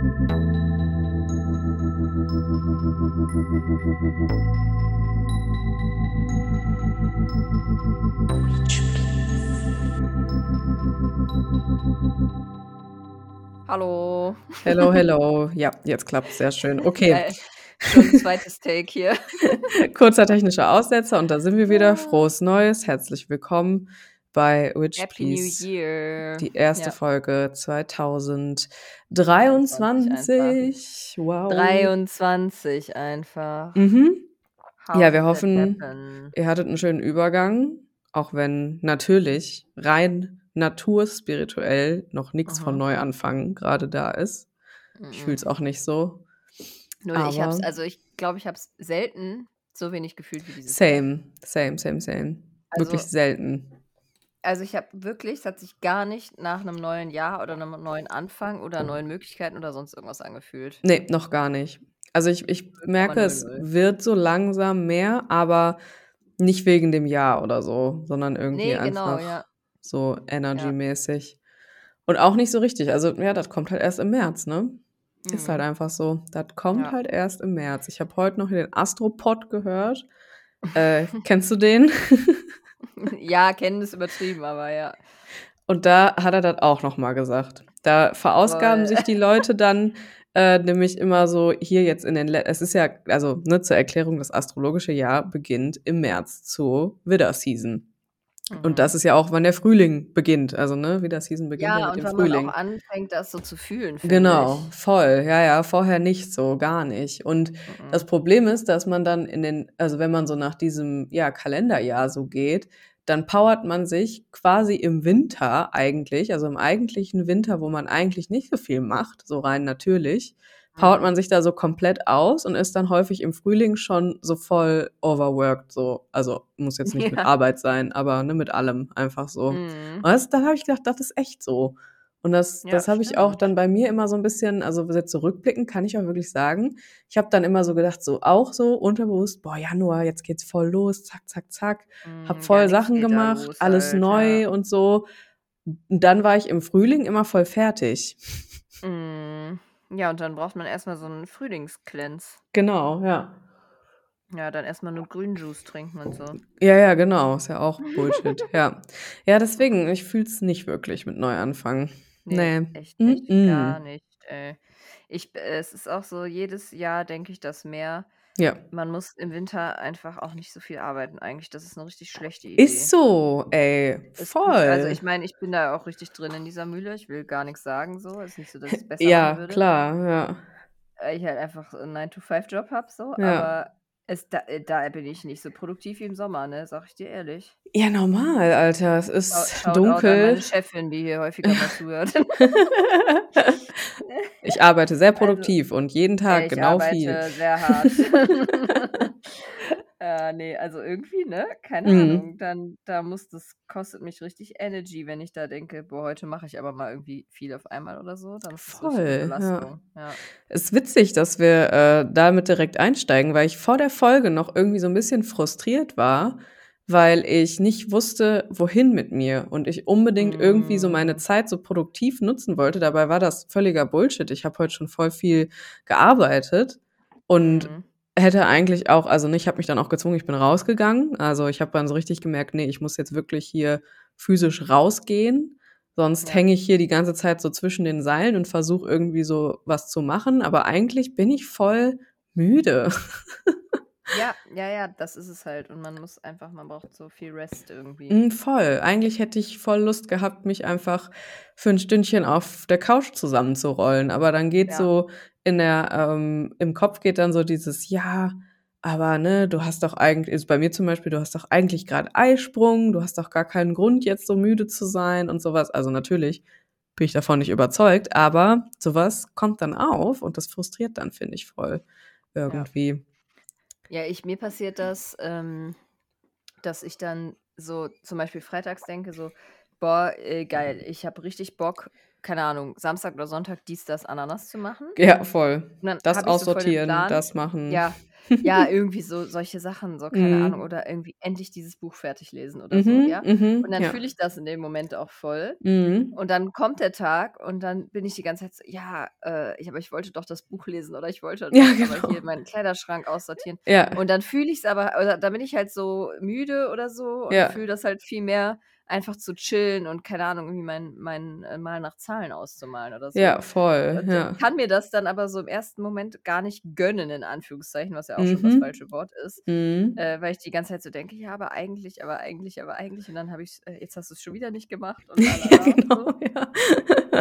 Hallo. Hello, hello. Ja, jetzt klappt Sehr schön. Okay. Äh, schon zweites Take hier. Kurzer technischer Aussetzer und da sind wir wieder. Frohes Neues. Herzlich willkommen bei Witch Happy Please. New Year. Die erste Ja. Folge 2023. Wow. 23 einfach. Mhm. Ja, wir hoffen, ihr hattet einen schönen Übergang, auch wenn natürlich rein naturspirituell noch nichts von Mhm. Neuanfang gerade da ist. Ich fühle es Mhm. auch nicht so. Null, ich hab's, Aber also ich glaube, ich hab's selten so wenig gefühlt wie dieses same, same, same, same. Wirklich Also, selten. Also ich habe wirklich, es hat sich gar nicht nach einem neuen Jahr oder einem neuen Anfang oder neuen Möglichkeiten oder sonst irgendwas angefühlt. Nee, noch gar nicht. Also ich, ich merke, es 0,00. wird so langsam mehr, aber nicht wegen dem Jahr oder so, sondern irgendwie Nee, genau, einfach ja. so Ja. energy-mäßig. Und auch nicht so richtig. Also ja, das kommt halt erst im März, ne? Ist halt Mhm. einfach so. Das kommt Ja. halt erst im März. Ich habe heute noch den Astropod gehört. Äh, kennst du den? Ja, kennen ist übertrieben, aber ja. Und da hat er das auch noch mal gesagt. Da verausgaben Voll. sich die Leute dann äh, nämlich immer so hier jetzt in den, Le es ist ja, also ne, zur Erklärung, das astrologische Jahr beginnt im März zur Widder-Season. Und Mhm. das ist ja auch, wann der Frühling beginnt. Also ne, Widder-Season beginnt ja Ja, mit und dem wenn man Frühling. auch anfängt, das so zu fühlen, Genau, ich. voll. Ja, ja, vorher nicht so, gar nicht. Und das Mhm. Problem ist, dass man dann in den, also wenn man so nach diesem, ja, Kalenderjahr so geht, dann powert man sich quasi im Winter eigentlich, also im eigentlichen Winter, wo man eigentlich nicht so viel macht, so rein natürlich, powert man sich da so komplett aus und ist dann häufig im Frühling schon so voll overworked, so. Also muss jetzt nicht mit Ja. Arbeit sein, aber ne, mit allem einfach so. Mhm. Und dann habe ich gedacht, das ist echt so. Und das, Ja, das habe ich auch dann bei mir immer so ein bisschen, also jetzt zurückblicken, kann ich auch wirklich sagen, ich habe dann immer so gedacht, so auch so unterbewusst, boah, Januar, jetzt geht's voll los, zack, zack, zack, hab Mhm, voll gar nichts Sachen gemacht, los alles halt, neu ja. und so. Und dann war ich im Frühling immer voll fertig. Mhm. Ja, und dann braucht man erstmal so einen Frühlingscleanse. Genau, ja. Ja, dann erstmal nur Grünjuice trinken und so. Ja, ja, genau, ist ja auch Bullshit, ja. Ja, deswegen, ich fühl's nicht wirklich mit Neuanfang. Nee, Nee. echt nicht, Mm gar -mm. nicht, ey. Ich, äh, es ist auch so, jedes Jahr denke ich das mehr. Ja. Man muss im Winter einfach auch nicht so viel arbeiten eigentlich. Das ist eine richtig schlechte Ist Idee. so, ey, Ist nicht, also voll. ich meine, ich bin da auch richtig drin in dieser Mühle. Ich will gar nichts sagen so. Ist nicht so, dass es besser Ja, würde. klar, ja. Weil ich halt einfach einen 9-to-5-Job habe so. Ja. Aber es, da, äh, da bin ich nicht so produktiv wie im Sommer, ne? Sag ich dir ehrlich. Ja, normal, Alter. Es Schau- ist Shoutout an meine dunkel. Chefin, die hier häufiger mal zuhört. Ich arbeite sehr Also, produktiv und jeden Tag ich genau viel. arbeite sehr hart. äh, nee, also irgendwie, ne? Keine Mhm. Ahnung. Dann, da muss das kostet mich richtig Energy, wenn ich da denke, boah, heute mache ich aber mal irgendwie viel auf einmal oder so. Dann ist das Voll, ja. Belastung. Ja. Ist witzig, dass wir äh, damit direkt einsteigen, weil ich vor der Folge noch irgendwie so ein bisschen frustriert war, weil ich nicht wusste, wohin mit mir und ich unbedingt irgendwie so meine Mm. Zeit so produktiv nutzen wollte. Dabei war das völliger Bullshit. Ich habe heute schon voll viel gearbeitet und Mhm. hätte eigentlich auch, also ne, ich habe mich dann auch gezwungen, ich bin rausgegangen. Also ich habe dann so richtig gemerkt, nee, ich muss jetzt wirklich hier physisch rausgehen. Sonst Ja. hänge ich hier die ganze Zeit so zwischen den Seilen und versuche irgendwie so was zu machen. Aber eigentlich bin ich voll müde. Ja, ja, ja, das ist es halt. Und man muss einfach, man braucht so viel Rest irgendwie. Mm, voll. Eigentlich hätte ich voll Lust gehabt, mich einfach für ein Stündchen auf der Couch zusammenzurollen. Aber dann geht Ja. so in der, ähm, im Kopf geht dann so dieses, ja, aber ne, du hast doch eigentlich, ist bei mir zum Beispiel, du hast doch eigentlich gerade Eisprung, du hast doch gar keinen Grund, jetzt so müde zu sein und sowas. Also natürlich bin ich davon nicht überzeugt, aber sowas kommt dann auf und das frustriert dann, finde ich, voll irgendwie. Ja, ich, mir passiert das, ähm, dass ich dann so zum Beispiel freitags denke, so, boah, äh, geil, ich habe richtig Bock, keine Ahnung, Samstag oder Sonntag dies, das, Ananas zu machen. Ja, voll. Und dann Das ich so voll aussortieren, das machen. Ja, ja, irgendwie so solche Sachen, so, keine Mhm. Ahnung, oder irgendwie endlich dieses Buch fertig lesen oder so, Mhm, ja? mhm, Und dann ja. fühle ich das in dem Moment auch voll. Mhm. Und dann kommt der Tag und dann bin ich die ganze Zeit so: „Ja, äh, ich aber ich wollte doch das Buch lesen oder ich wollte doch Ja, genau. hier meinen Kleiderschrank aussortieren.“ Ja. Und dann fühle ich's aber oder dann bin ich halt so müde oder so und fühle das halt viel mehr, einfach zu chillen und, keine Ahnung, irgendwie mein mein, äh, Mal nach Zahlen auszumalen oder so. Ja, voll, Und ja. kann mir das dann aber so im ersten Moment gar nicht gönnen, in Anführungszeichen, was ja auch schon das Mhm. falsche Wort ist, Mhm. äh, weil ich die ganze Zeit so denke: „Ja, aber eigentlich, aber eigentlich, aber eigentlich“ und dann habe ich's äh, jetzt hast du's schon wieder nicht gemacht und Ja, la und genau, so. ja.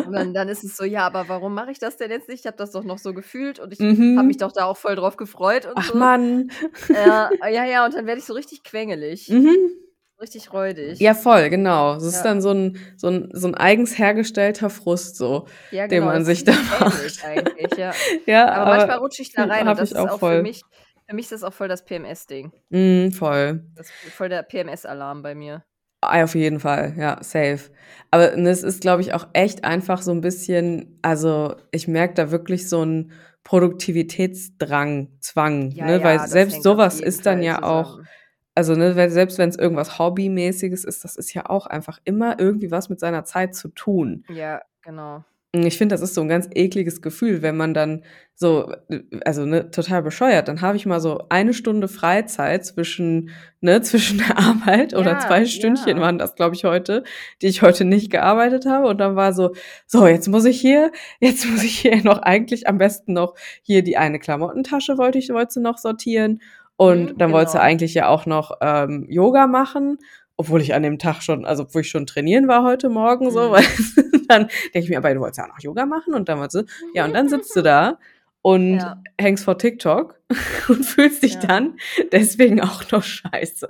Und dann dann ist es so: „Ja, aber warum mache ich das denn jetzt nicht? Ich habe das doch noch so gefühlt und ich Mhm. habe mich doch da auch voll drauf gefreut und Ach so.“ Mann. Ja, ja, ja, und dann werde ich so richtig quengelig. Mhm. Richtig räudig. Ja, voll, genau. Das ist Ja. dann so 'n so 'n so 'n eigens hergestellter Frust so, Ja, den genau, man das sich ist da macht. eigentlich, ja. Ja, Aber manchmal rutsche ich da rein und das ich ist auch auch für voll. mich für mich ist das auch voll das PMS-Ding. Mhm, voll. Das ist voll der PMS-Alarm bei mir. Ah, auf jeden Fall, ja, safe. Aber, es ist, glaube ich, auch echt einfach so 'n bisschen also, ich merke da wirklich so 'n Produktivitätsdrang Zwang, Ja, ne, weil selbst hängt so auf was jeden ist dann Fall ja auch zusammen. Also, ne, weil selbst wenn's irgendwas Hobbymäßiges ist, das ist ja auch einfach immer irgendwie was mit seiner Zeit zu tun. Ja, genau. Ich finde, das ist so 'n ganz ekliges Gefühl, wenn man dann so also, ne, total bescheuert. Dann habe ich mal so eine Stunde Freizeit zwischen ne, zwischen der Arbeit oder Ja, 2 Stündchen ja. waren das, glaube ich, heute, die ich heute nicht gearbeitet habe. Und dann war so: „So, jetzt muss ich hier jetzt muss ich hier noch eigentlich am besten noch hier die eine Klamottentasche wollte ich wollte sie noch sortieren und Mhm, dann wollte sie genau. eigentlich ja auch noch, ähm, Yoga machen, obwohl ich an dem Tag schon also, obwohl ich schon trainieren war heute Morgen so, Mhm. weißt du? Dann denke ich mir: „Aber du wolltest ja auch noch Yoga machen?“ Und dann sie ja, und dann sitzt du da und Ja. hängst vor TikTok und fühlst dich Ja. dann deswegen auch noch scheiße.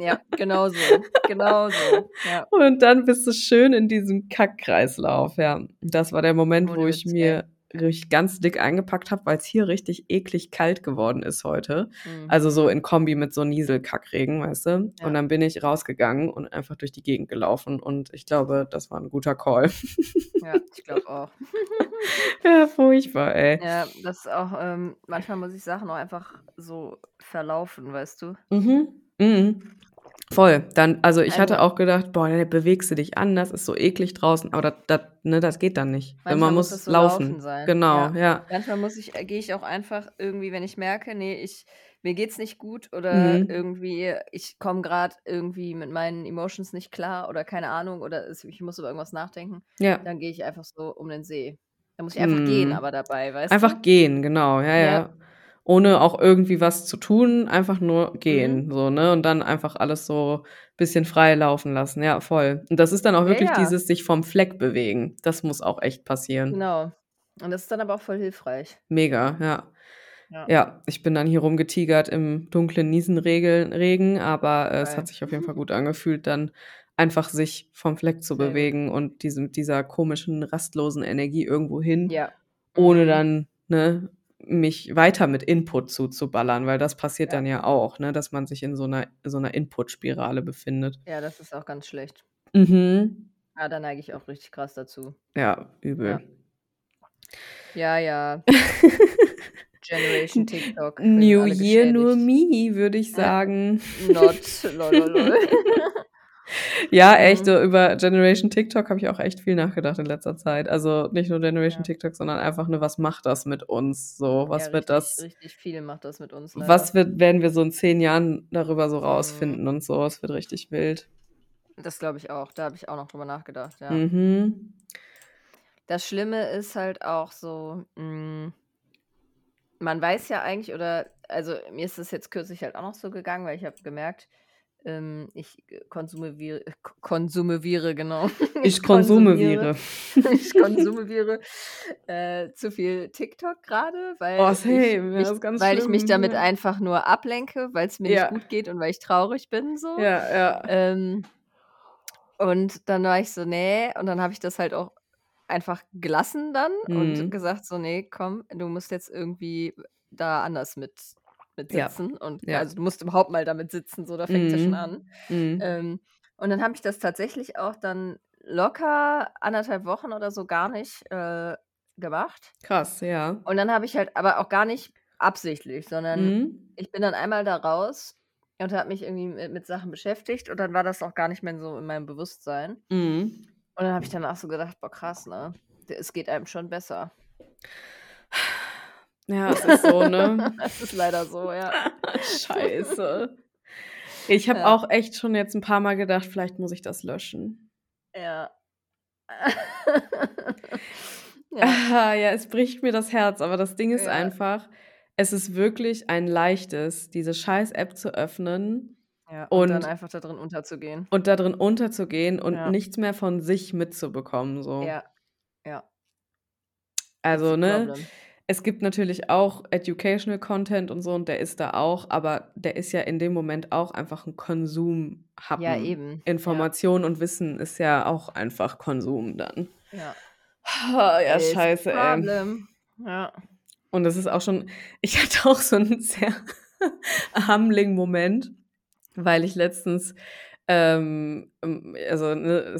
Ja, genau so. Genau so, ja. Und dann bist du schön in diesem Kackkreislauf, ja. Das war der Moment, wo Ohne ich Witz, mir richtig ganz dick eingepackt habe, weil's hier richtig eklig kalt geworden ist heute. Also, so Mhm. in Kombi mit so Nieselkackregen, weißt du? Und Ja. dann bin ich rausgegangen und einfach durch die Gegend gelaufen und ich glaube, das war 'n guter Call. Ja, ich glaube auch. Ja, furchtbar, ey. Ja, das ist auch ähm, manchmal muss ich Sachen auch einfach so verlaufen, weißt du? Mhm, mhm. Voll. Dann also, ich hatte Also auch gedacht: „Boah, ne, bewegst du dich anders, ist so eklig draußen“, aber dat dat ne, das geht dann nicht. Manchmal man muss das muss so laufen laufen. sein. Genau, Ja. ja. Manchmal muss ich äh, gehe ich auch einfach irgendwie, wenn ich merke, ne, ich mir geht's nicht gut oder Mhm. irgendwie ich komme grad irgendwie mit meinen Emotions nicht klar oder keine Ahnung oder es ich muss über irgendwas nachdenken, Ja. dann gehe ich einfach so um den See. Da muss ich einfach gehen Mhm. aber dabei, weißt Einfach du? gehen, genau, ja, Ja. ja. Ohne auch irgendwie was zu tun, einfach nur Mhm. gehen, so, ne? Und dann einfach alles so bisschen frei laufen lassen. Ja, voll. Und das ist dann auch Ja, wirklich ja. dieses sich vom Fleck bewegen. Das muss auch echt passieren. Genau. Und das ist dann aber auch voll hilfreich. Mega, ja. Ja. Ja, ich bin dann hier rumgetigert im dunklen Niesenregel Regen, aber, äh, es hat sich auf jeden Fall gut angefühlt, dann einfach sich vom Fleck zu gut. bewegen und diese mit dieser komischen, rastlosen Energie irgendwo hin, Ja. ohne Mhm. dann, ne, mich weiter mit Input zuzuballern, weil das passiert Ja. dann ja auch, ne, dass man sich in so 'ner so 'ner Inputspirale befindet. Ja, das ist auch ganz schlecht. Mhm. Ah, da neige ich auch richtig krass dazu. Ja, übel. Ja. Ja, ja. Generation TikTok New year, geschädigt. me, würde ich Ja. sagen. Not. Lol, lol, lol. Ja, echt, Mhm. so über Generation TikTok habe ich auch echt viel nachgedacht in letzter Zeit. Also, nicht nur Generation Ja. TikTok, sondern einfach, ne, was macht das mit uns so? Ja, Was wird richtig das richtig viel macht das mit uns leider. was wird werden wir so in 10 Jahren darüber so Mhm. rausfinden und so? Es wird richtig wild. Das glaube ich auch. Da habe ich auch noch drüber nachgedacht, ja. Mhm. Das Schlimme ist halt auch so, hm man weiß ja eigentlich oder also, mir ist das jetzt kürzlich halt auch noch so gegangen, weil ich habe gemerkt, ähm, ich, äh, konsumiviere k konsumiviere, genau. Ich konsumiviere. ich konsumiviere, äh, zu viel TikTok grade, weil Oh, ich same, ja, mich weil ich mich damit ja. einfach nur ablenke, weil's mir nicht Ja. gut geht und weil ich traurig bin so. Ja, ja. Ähm, und dann war ich so: „Ne“ und dann habe ich das halt auch einfach gelassen dann und Mhm. gesagt so: „Ne, komm, du musst jetzt irgendwie da anders mit mit Ja. sitzen und Ja. also, du musst überhaupt mal damit sitzen, so, da fängt's ja schon Mhm. an.“ Mhm. Ähm, und dann habe ich das tatsächlich auch dann locker 1,5 Wochen oder so gar nicht, äh, gemacht. Krass, ja. Und dann habe ich halt aber auch gar nicht absichtlich, sondern Mhm. ich bin dann einmal da raus und habe mich irgendwie mit mit Sachen beschäftigt und dann war das auch gar nicht mehr so in meinem Bewusstsein. Mhm. Und dann habe ich danach so gedacht: „Boah, krass, ne? Es geht einem schon besser.“ Ja, es ist so, ne? Es ist leider so, ja. Scheiße. Ich habe Ja. auch echt schon jetzt 'n paarmal gedacht, vielleicht muss ich das löschen. Ja. Ja. Ah, ja, es bricht mir das Herz, aber das Ding ist Ja. einfach, es ist wirklich ein leichtes, diese scheiß App zu öffnen Ja, und dann und einfach da drin unterzugehen. und da drin unterzugehen und Ja. nichts mehr von sich mitzubekommen, so. Ja. Ja. Also, ne, problem. Es gibt natürlich auch educational Content und so und der ist da auch, aber der ist ja in dem Moment auch einfach 'n Ja, Konsumhappen. eben. Ja. Information und Wissen ist ja auch einfach Konsum dann. Ja. Ja, Is scheiße, ey. problem. Ja. Und das ist auch schon ich hatte auch so 'n sehr humbling Moment, weil ich letztens, ähm, ähm, also, ne,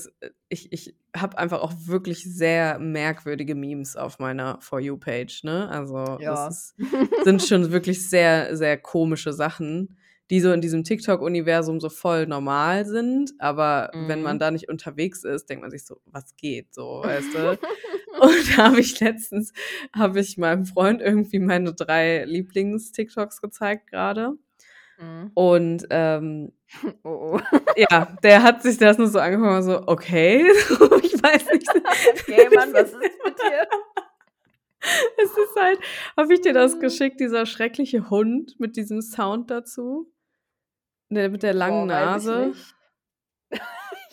ich ich habe einfach auch wirklich sehr merkwürdige Memes auf meiner For You Page, ne? Also, das Ja. ist sind schon wirklich sehr, sehr komische Sachen, die so in diesem TikTok-Universum so voll normal sind, aber wenn man Mhm. da nicht unterwegs ist, denkt man sich so: „Was geht?“ So, weißt du? Und da habe ich letztens habe ich meinem Freund irgendwie meine 3 Lieblings-TikToks gezeigt grade. Mhm. Und, ähm Oh, oh. ja, der hat sich das nur so war so: „Okay.“ So, ich weiß nicht. Okay, Mann, was ist mit dir? Es ist halt habe ich dir das Mhm. geschickt, dieser schreckliche Hund mit diesem Sound dazu? Der mit der langen ich Nase?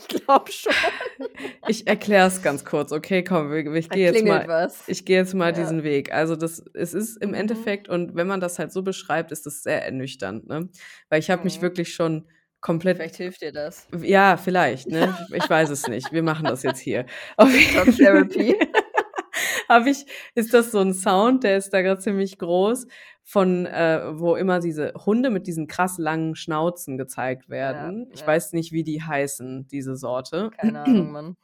Ich glaube schon. Ich erkläre es ganz kurz, okay? Komm, ich gehe jetzt mal was. ich gehe jetzt mal Ja. diesen Weg. Also, das es ist im Mhm. Endeffekt und wenn man das halt so beschreibt, ist das sehr ernüchternd, ne? Weil ich habe mich Mhm. wirklich schon komplett Vielleicht hilft dir das. ja, vielleicht, ne? Ich weiß es nicht. Wir machen das jetzt hier. Auf Fall Therapy. habe ich ist das so 'n Sound, der ist da grad ziemlich groß von äh, wo immer diese Hunde mit diesen krass langen Schnauzen gezeigt Ja, werden. Ich ja. weiß nicht, wie die heißen, diese Sorte. Keine Ahnung, Mann.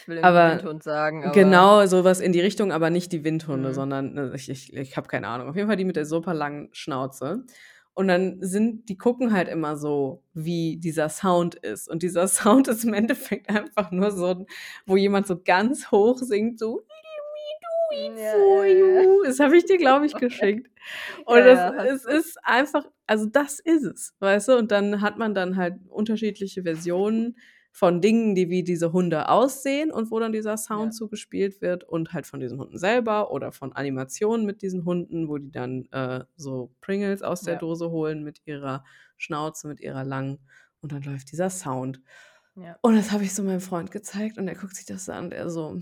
Ich will Aber Windhund sagen, aber genau, so was in die Richtung, aber nicht die Windhunde, Mhm. sondern, ne, ich ich ich habe keine Ahnung. Auf jeden Fall die mit der super langen Schnauze. Und dann sind die gucken halt immer so, wie dieser Sound ist. Und dieser Sound ist im Endeffekt einfach nur so wo jemand so ganz hoch singt, so ja, ja, you. Das habe ich dir, glaube ich, geschickt. Und Ja, es du. ist einfach also, das ist es, weißt du? Und dann hat man dann halt unterschiedliche Versionen von Dingen, die wie diese Hunde aussehen und wo dann dieser Sound Ja. zugespielt wird und halt von diesen Hunden selber oder von Animationen mit diesen Hunden, wo die dann, äh, so Pringles aus der Ja. Dose holen mit ihrer Schnauze, mit ihrer langen und dann läuft dieser Sound. Ja. Und das habe ich so meinem Freund gezeigt und er guckt sich das an und er so?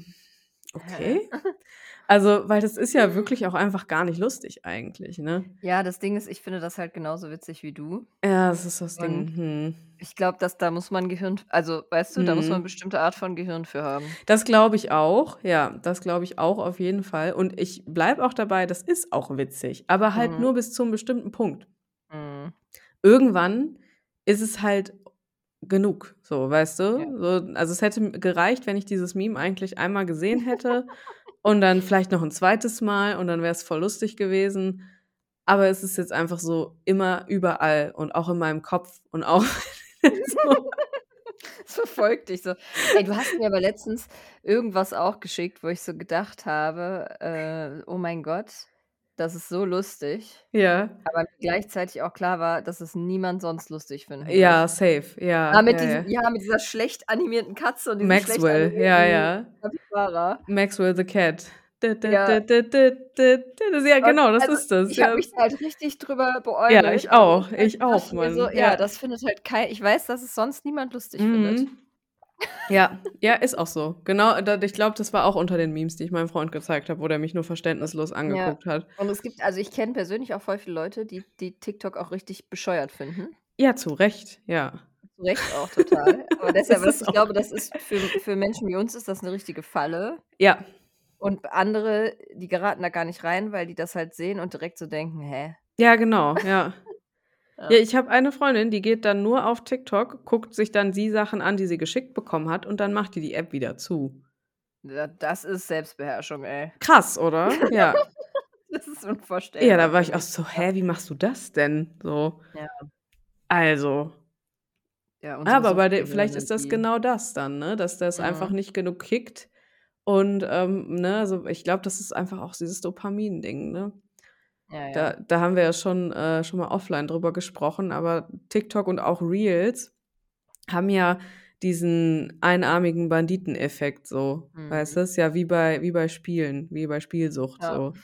„Okay.“ Also, weil das ist ja wirklich auch einfach gar nicht lustig eigentlich, ne? Ja, das Ding ist, ich finde das halt genauso witzig wie du. Ja, das ist das Ding. Mhm. ich glaube, dass da muss man Gehirn also, weißt du, da muss man 'ne Mhm. bestimmte Art von Gehirn für haben. Das glaube ich auch. Ja, das glaube ich auch auf jeden Fall. Und ich bleibe auch dabei, das ist auch witzig, aber halt Mhm. nur bis zu 'nem bestimmten Punkt. Mhm. Irgendwann ist es halt genug, so, weißt du? Ja. So, also, es hätte gereicht, wenn ich dieses Meme eigentlich einmal gesehen hätte und dann vielleicht noch 'n zweites Mal und dann wäre es voll lustig gewesen. Aber es ist jetzt einfach so immer überall und auch in meinem Kopf und auch so Es verfolgt dich so. Ey, du hast mir aber letztens irgendwas auch geschickt, wo ich so gedacht habe, äh: „Oh mein Gott, das ist so lustig.“ Ja. Aber gleichzeitig auch klar war, dass es niemand sonst lustig finden Ja, safe. Ja, Ah, mit ja, diesem ja. ja, mit dieser schlecht animierten Katze und diesem Maxwell, ja, ja. Kapibara. Maxwell the Cat. Ja. Ja, genau, das also, ist das, ich habe ja. mich da halt richtig drüber Ja, beäugelt. ich auch, ich auch, mir so: Mann, „Ja, ja. das findet halt kei ich weiß, dass es sonst niemand lustig findet.“ Mhm. Ja, ja, ist auch so. Genau, da ich glaube, das war auch unter den Memes, die ich meinem Freund gezeigt habe, wo der mich nur verständnislos Ja. angeguckt hat. Und es gibt also, ich kenne persönlich auch voll viele Leute, die die TikTok auch richtig bescheuert finden. Ja, zu Recht, ja. Zu Recht auch total. Aber deshalb Es das ich glaube, das ist für für Menschen wie uns ist das 'ne richtige Falle. Ja. Und andere, die geraten da gar nicht rein, weil die das halt sehen und direkt so denken: „Hä?“ Ja, genau, ja. Ja, ich habe eine Freundin, die geht dann nur auf TikTok, guckt sich dann die Sachen an, die sie geschickt bekommen hat und dann macht die die App wieder zu. Da das ist Selbstbeherrschung, ey. Krass, oder? Ja. Das ist unvorstellbar. Ja, da war ich auch so. „Hä, wie machst du das denn?“ So. Ja. Also Ja, aber bei de vielleicht ist das genau das dann, ne, dass das einfach Mhm. nicht genug kickt und, ähm, ne, also, ich glaube, das ist einfach auch dieses Dopamin-Ding, ne? Ja, Da ja. da haben wir ja schon äh, schon mal offline drüber gesprochen, aber TikTok und auch Reels haben ja diesen einarmigen Banditeneffekt so, weißt du? Mhm. Ist ja wie bei wie bei Spielen, wie bei Spielsucht Ja. so.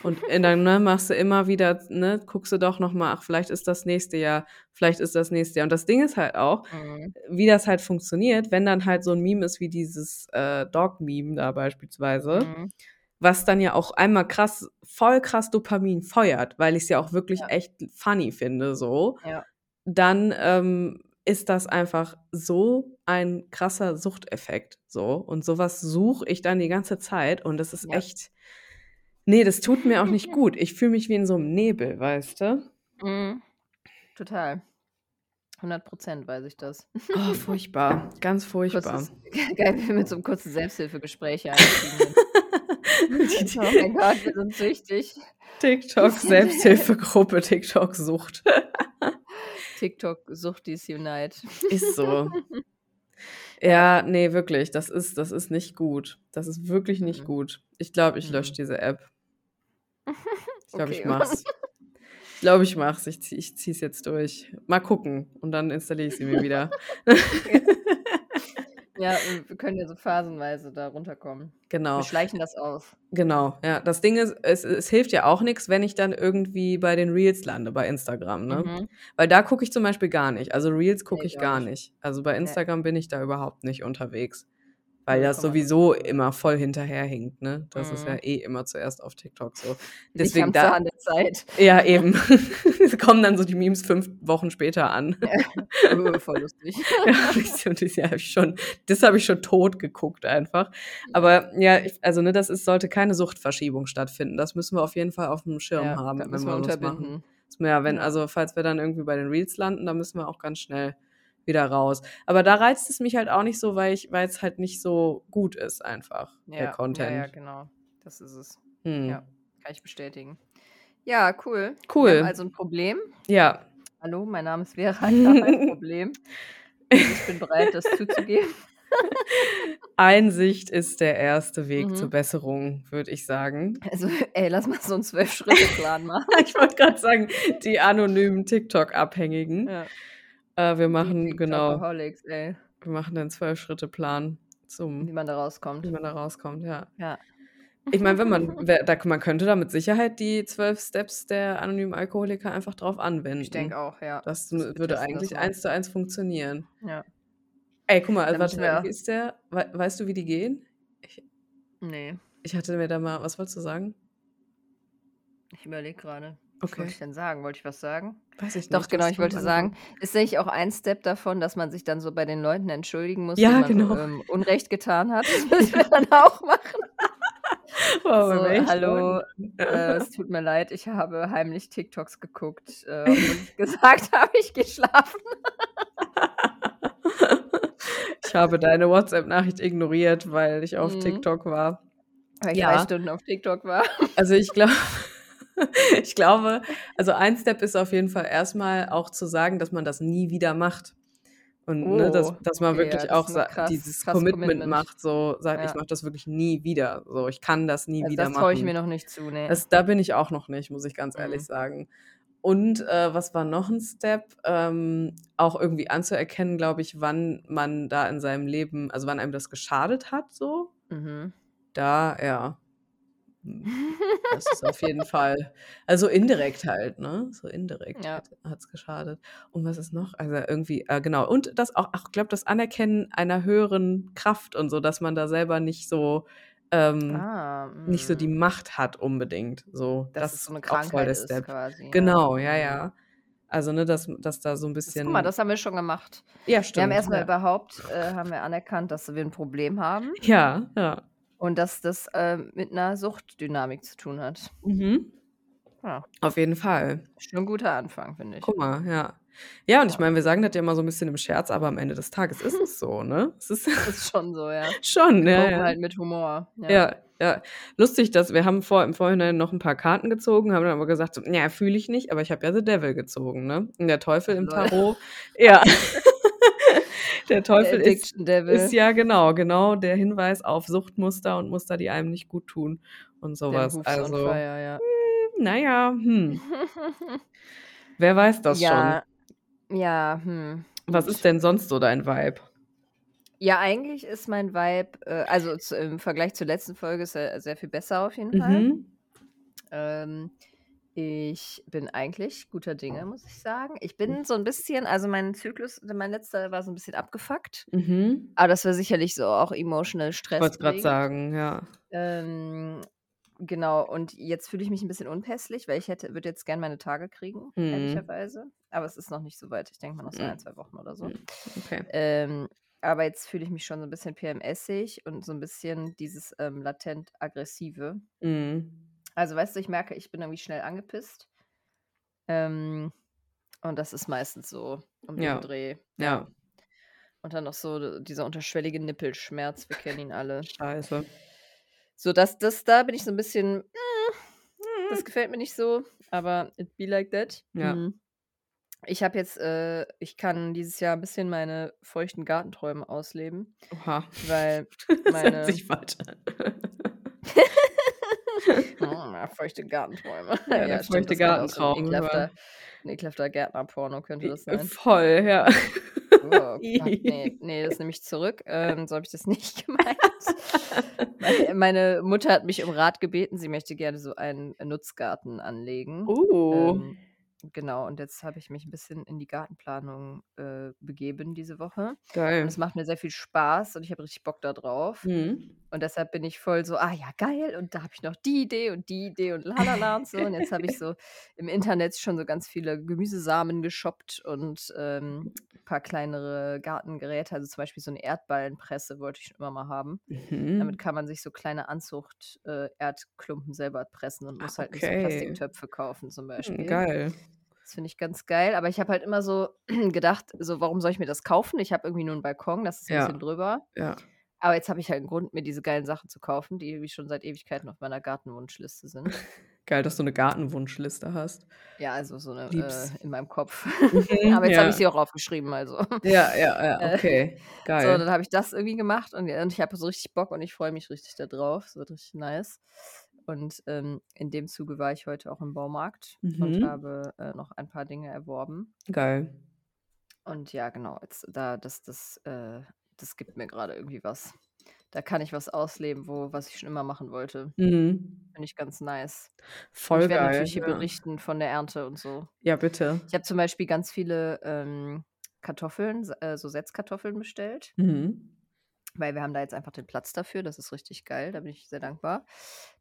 Und, dann, ne, machst du immer wieder ne, guckst du doch noch mal: „Ach, vielleicht ist das nächste Jahr, vielleicht ist das nächste Jahr.“ Und das Ding ist halt auch, Mhm. wie das halt funktioniert, wenn dann halt so 'n Meme ist wie dieses, äh, Dog-Meme da beispielsweise, Mhm. Was dann ja auch einmal krass voll krass Dopamin feuert, weil ich's ja auch wirklich Ja. echt funny finde so, Ja. dann, ähm, ist das einfach so ein krasser Suchteffekt so. Und so was suche ich dann die ganze Zeit und das ist Ja. echt ne, das tut mir auch nicht gut. Ich fühle mich wie in so 'nem Nebel, weißt du? Mhm. Total. 100 % weiß ich das. Oh, furchtbar, ganz furchtbar. Kurzes geil, wie wir mit so 'nem kurzen Selbsthilfegespräch sind. Oh mein Gott, wir sind süchtig. TikTok Selbsthilfegruppe, TikTok Sucht. TikTok Suchtis unite. Ist so. Ja. Ja, ne, wirklich, das ist das ist nicht gut. Das ist wirklich nicht Mhm. gut. Ich glaube, ich lösche Mhm. diese App. Ich glaube, ich Okay. mache es. Ich glaube, ich mache es. Ich ziehe ich ziehe es jetzt durch. Mal gucken und dann installiere ich sie mir wieder. Ja, wir können ja so phasenweise da runterkommen. Wir Genau. schleichen das aus. Genau, ja. Das Ding ist, es es hilft ja auch nix, wenn ich dann irgendwie bei den Reels lande bei Instagram, ne? Mhm. Weil da gucke ich zum Beispiel gar nicht. Also, Reels gucke Ne, ich gar nicht. nicht. Also, bei. Instagram bin ich da überhaupt nicht unterwegs, weil das 0,0. sowieso immer voll hinterherhinkt, ne? Das ist ja Mhm. eh immer zuerst auf TikTok so. Deswegen am da Zahn der Zeit. Ja, eben. Es kommen dann so die Memes 5 Wochen später an. Ja. Voll lustig. Ja, das habe ich schon das habe ich schon tot geguckt einfach. Aber ja, ich also, ne, das ist sollte keine Suchtverschiebung stattfinden. Das müssen wir auf jeden Fall aufm Schirm Ja, haben, das wenn müssen wir wir machen. unterbinden. Mir ja, wenn also, falls wir dann irgendwie bei den Reels landen, dann müssen wir auch ganz schnell wieder raus. Aber da reizt es mich halt auch nicht so, weil ich weil's halt nicht so gut ist einfach, der Ja, ja, ja, Content. genau. Das ist es. Mhm. Ja, kann ich bestätigen. Ja, cool. Cool. also 'n Problem. Ja. Hallo, mein Name ist Vera, ich habe ein Problem. Und ich bin bereit, das zuzugeben. Einsicht ist der erste Weg zur Mhm. Besserung, würde ich sagen. Also, ey, lass mal so 'n 12-Schritte-Plan machen. Ich wollte grad sagen, die anonymen TikTok-Abhängigen. Ja. Äh, wir Die machen genau TikTokaholics, ey. wir machen den 12-Schritte-Plan zum Wie man da wie rauskommt. man da rauskommt, ja. Ja. Ich meine, wenn man da man könnte da mit Sicherheit die 12 Steps der anonymen Alkoholiker einfach drauf Ich anwenden. denke auch, ja. Das wir würde das eigentlich. 1 zu 1 funktionieren. Ja. Ey, guck mal, also, warte mal, wie ist der? Wei weißt du, wie die gehen? Ich Ne. ich hatte mir da mal was wolltest du sagen? Ich überlege grade. Was wollte Okay. ich denn sagen? Wollte ich was sagen? Weiß ich Doch, nicht, du genau, hast ich wollte sagen, angefangen. ist nicht auch ein Step davon, dass man sich dann so bei den Leuten entschuldigen muss, Ja, denen man, genau. ähm, Unrecht getan hat? Das müssen wir dann auch machen. Boah, bei So: welchen „Hallo, Leuten? äh, es tut mir leid, ich habe heimlich TikToks geguckt, äh, obwohl ich gesagt habe, ich gehe schlafen.“ Ich habe deine WhatsApp-Nachricht ignoriert, weil ich auf Mhm. TikTok war. Weil ich 3 Ja. Stunden auf TikTok war. Also, ich glaube ich glaube also, ein Step ist auf jeden Fall erst mal auch zu sagen, dass man das nie wieder macht. Und, ne, dass Oh, dass man okay, wirklich das auch krass dieses krasses Commitment Commitment. macht, so sagt: „Ich Ja. mache das wirklich nie wieder. So, ich kann das nie Also, wieder das traue ich mir machen.“ noch nicht zu, ne. Das da bin ich auch noch nicht, muss ich ganz ehrlich Mhm. sagen. Und, äh, was war noch 'n Step? Ähm, auch irgendwie anzuerkennen, glaube ich, wann man da in seinem Leben also, wann einem das geschadet hat so. Mhm. Da ja. Das ist auf jeden Fall also, indirekt halt, ne? So indirekt Ja. hat hat's geschadet. Und was ist noch? Also, irgendwie äh, genau. Und das auch ach, glaube, das Anerkennen einer höheren Kraft und so, dass man da selber nicht so ähm, Ah, nicht so die mhm. Macht hat unbedingt, so. Dass Das es so ist auch voll Krankheit ist Step. quasi. Genau, ja, Mhm. ja. Also, ne, dass dass da so 'n Das guck mal, bisschen das haben wir schon gemacht. Ja, Wir haben stimmt, erst mal ja. überhaupt äh, haben wir anerkannt, dass wir 'n Problem haben Ja, ja. Und dass das, ähm, mit 'ner Suchtdynamik zu tun hat. Mhm. Ja. Auf jeden Fall. Schon 'n guter Anfang, finde ich. Guck mal, ja. Ja, und ich Ja. meine, wir sagen das ja immer so 'n bisschen im Scherz, aber am Ende des Tages ist es so, ne? Es ist Ist schon so, ja. schon, Wir ja, ja. halt mit Humor, ja. Ja, ja. Lustig, dass wir haben vor im Vorhinein noch 'n paar Karten gezogen, haben dann aber gesagt so: „Ja, fühle ich nicht“, aber ich habe ja The Devil gezogen, ne? Und der Teufel im. Tarot ja. Der Der Teufel ist Addiction Devil. ist ja genau, genau der Hinweis auf Suchtmuster und Muster, die einem nicht gut tun und so Den was. Hooves on Also, Fire, ja. hm, na ja, hm. Wer weiß das schon? Ja, ja, hm, Was ist denn sonst so dein Vibe? Ja, eigentlich ist mein Vibe, äh also zu im Vergleich zur letzten Folge ist er sehr viel besser auf jeden Fall. Mhm. Ähm, ich bin eigentlich guter Dinge, muss ich sagen. Ich bin so 'n bisschen also mein Zyklus mein letzter war so 'n bisschen abgefuckt, Mhm. aber das war sicherlich so auch emotional Ich wollte stressbedingt. sagen, ja. Ähm, genau, und jetzt fühle ich mich 'n bisschen unpässlich, weil ich hätte würde jetzt gern meine Tage kriegen, Mhm. ehrlicherweise. Aber es ist noch nicht so weit. Ich denke mal noch so 1, Mhm. 2 Wochen oder so. Mhm, okay. Ähm, aber jetzt fühle ich mich schon so 'n bisschen PMSig und so 'n bisschen dieses, ähm, latent Aggressive. Mhm. Also, weißt du, ich merke, ich bin irgendwie schnell angepisst. Ähm, und das ist meistens so um den Ja. Dreh, Ja. ja. Und dann noch so dieser unterschwellige Nippelschmerz, wir kennen ihn alle. Scheiße. So, das das da bin ich so 'n bisschen das Hm. gefällt mir nicht so, aber it be like that. Ja. Mhm. Ich habe jetzt äh, ich kann dieses Jahr 'n bisschen meine feuchten Gartenträume ausleben, Oha. weil Das hört meine sich falsch an. Hm, feuchte Gartenträume. Ja, Ja, stimmt, feuchte auch so Gartentraum, ekelhafter Gärtnerporno könnte das sein. voll, ja. Oh Gott, ne, ne, das nehme ich zurück. Ähm, so habe ich das nicht gemeint. Meine meine Mutter hat mich um Rat gebeten, sie möchte gerne so einen Nutzgarten anlegen. Oh. Ähm, genau, und jetzt habe ich mich 'n bisschen in die Gartenplanung, äh, begeben diese Woche. Und Geil. es macht mir sehr viel Spaß und ich habe richtig Bock da drauf. Mhm. Und deshalb bin ich voll so: „Ah ja, geil, und da habe ich noch die Idee und die Idee und lalala und so.“ Und jetzt habe ich so im Internet schon so ganz viele Gemüsesamen geshoppt und, ähm, paar kleinere Gartengeräte, also zum Beispiel so 'ne Erdballenpresse wollte ich schon immer mal haben. Damit Mhm. kann man sich so kleine Anzucht äh, Erdklumpen selber pressen und Ah, muss halt nicht so. Plastiktöpfe kaufen zum Hm, Beispiel. geil. Das finde ich ganz geil, aber ich habe halt immer so gedacht, so: „Warum soll ich mir das kaufen? Ich habe irgendwie nur 'n Balkon, das ist 'n Ja. bisschen drüber.“ Ja. Aber jetzt habe ich halt 'n Grund, mir diese geilen Sachen zu kaufen, die irgendwie schon seit Ewigkeiten auf meiner Gartenwunschliste sind. Geil, dass du 'ne Gartenwunschliste hast. Ja, also so 'ne Lieb's. äh, in meinem Kopf. Mhm, Aber jetzt habe ich ja. sie auch aufgeschrieben, also. Ja, ja, ja, Äh, okay. so, Geil. dann habe ich das irgendwie gemacht und ja und ich habe so richtig Bock und ich freue mich richtig da drauf. Es wird richtig nice. Und, ähm, in dem Zuge war ich heute auch im Baumarkt und Mhm. habe, äh, noch ein paar Dinge erworben. Geil. Und ja, genau, jetzt da das das äh, das gibt mir grade irgendwie was. Da kann ich was ausleben, wo was ich schon immer machen wollte. Mhm. Finde ich ganz nice. Und Voll ich werde geil, natürlich hier ja. berichten von der Ernte und so. Ja, bitte. Ich habe zum Beispiel ganz viele, ähm, Kartoffeln, äh, so Setzkartoffeln bestellt. Mhm. Weil wir haben da jetzt einfach den Platz dafür. Das ist richtig geil. Da bin ich sehr dankbar,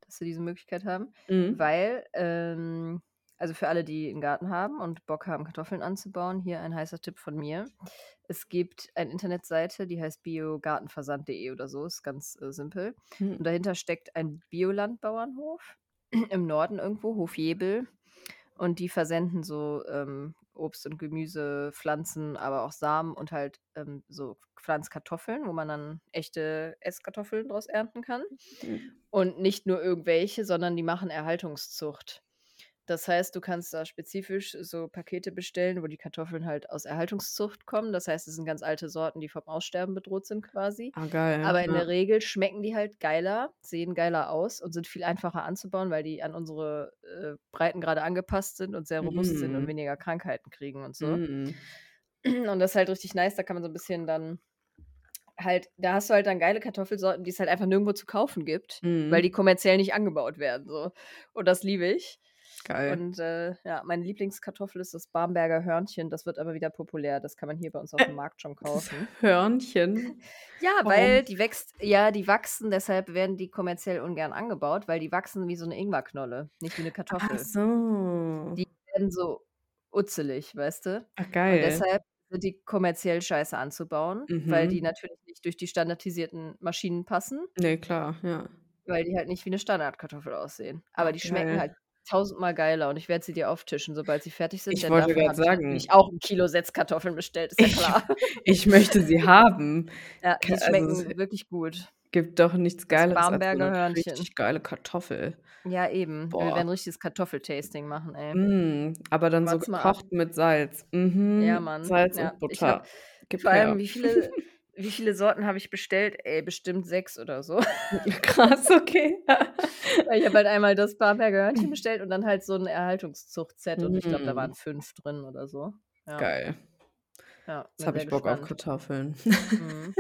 dass wir diese Möglichkeit haben. Mhm. Weil, ähm also für alle, die 'n Garten haben und Bock haben, Kartoffeln anzubauen, hier ein heißer Tipp von mir. Es gibt eine Internetseite, die heißt biogartenversand.de oder so, ist ganz, äh, simpel. Und Mhm. dahinter steckt ein Biolandbauernhof im Norden irgendwo, Hof Jebel. Und die versenden so, ähm, Obst und Gemüse, Pflanzen, aber auch Samen und halt, ähm, so Pflanzkartoffeln, wo man dann echte Esskartoffeln draus ernten kann. Mhm. Und nicht nur irgendwelche, sondern die machen Erhaltungszucht. Das heißt, du kannst da spezifisch so Pakete bestellen, wo die Kartoffeln halt aus Erhaltungszucht kommen. Das heißt, es sind ganz alte Sorten, die vom Aussterben bedroht sind quasi. Ah, geil, Aber in ja. der Regel schmecken die halt geiler, sehen geiler aus und sind viel einfacher anzubauen, weil die an unsere, äh, Breitengrade angepasst sind und sehr robust sind und Mhm. weniger Krankheiten kriegen und so. Mhm. Und das ist halt richtig nice, da kann man so 'n bisschen dann halt da hast du halt dann geile Kartoffelsorten, die es halt einfach nirgendwo zu kaufen gibt, weil Mhm. die kommerziell nicht angebaut werden, so. Und das liebe ich. Geil. Und, äh, ja, meine Lieblingskartoffel ist das Bamberger Hörnchen. Das wird aber wieder populär. Das kann man hier bei uns auf dem Markt schon kaufen. Hörnchen? Ja, Warum? weil die wächst ja, die wachsen, deshalb werden die kommerziell ungern angebaut, weil die wachsen wie so 'ne Ingwerknolle, nicht wie 'ne Ach Kartoffel. so. Die werden so utzelig, weißt du? Ach, Und geil. deshalb sind die kommerziell scheiße anzubauen, weil die Mhm. natürlich nicht durch die standardisierten Maschinen passen. Ne, klar, ja. Weil die halt nicht wie 'ne Standardkartoffel aussehen. Aber Ach, die schmecken geil. halt tausendmal geiler und ich werde sie dir auftischen, sobald sie fertig sind, Ich wollte ich sagen natürlich auch 'n Kilo Setzkartoffeln bestellt, ist ja Ich klar. ich möchte sie haben. Ja, die also, schmecken wirklich gut. gibt doch nichts Das Geileres als so Bamberger 'ne Hörnchen. richtig geile Kartoffel. Ja, eben. Wir Boah. werden richtiges Kartoffel-Tasting machen, ey. Mm, aber dann so Wart's ab. gekocht mit Salz. Ja, Mhm. Mann. Salz Ja, und ich Butter. Gib vor allem, wie viele wie viele Sorten habe ich bestellt? Ey, bestimmt 6 oder so. Krass, okay. Weil ich habe halt einmal das Bamberger Hörnchen bestellt und dann halt so 'n Erhaltungszucht-Set und ich glaube, da Mm. waren 5 drin oder so. Ja. Geil. Ja, Jetzt habe ich Bock auf gespannt. Kartoffeln. Mhm.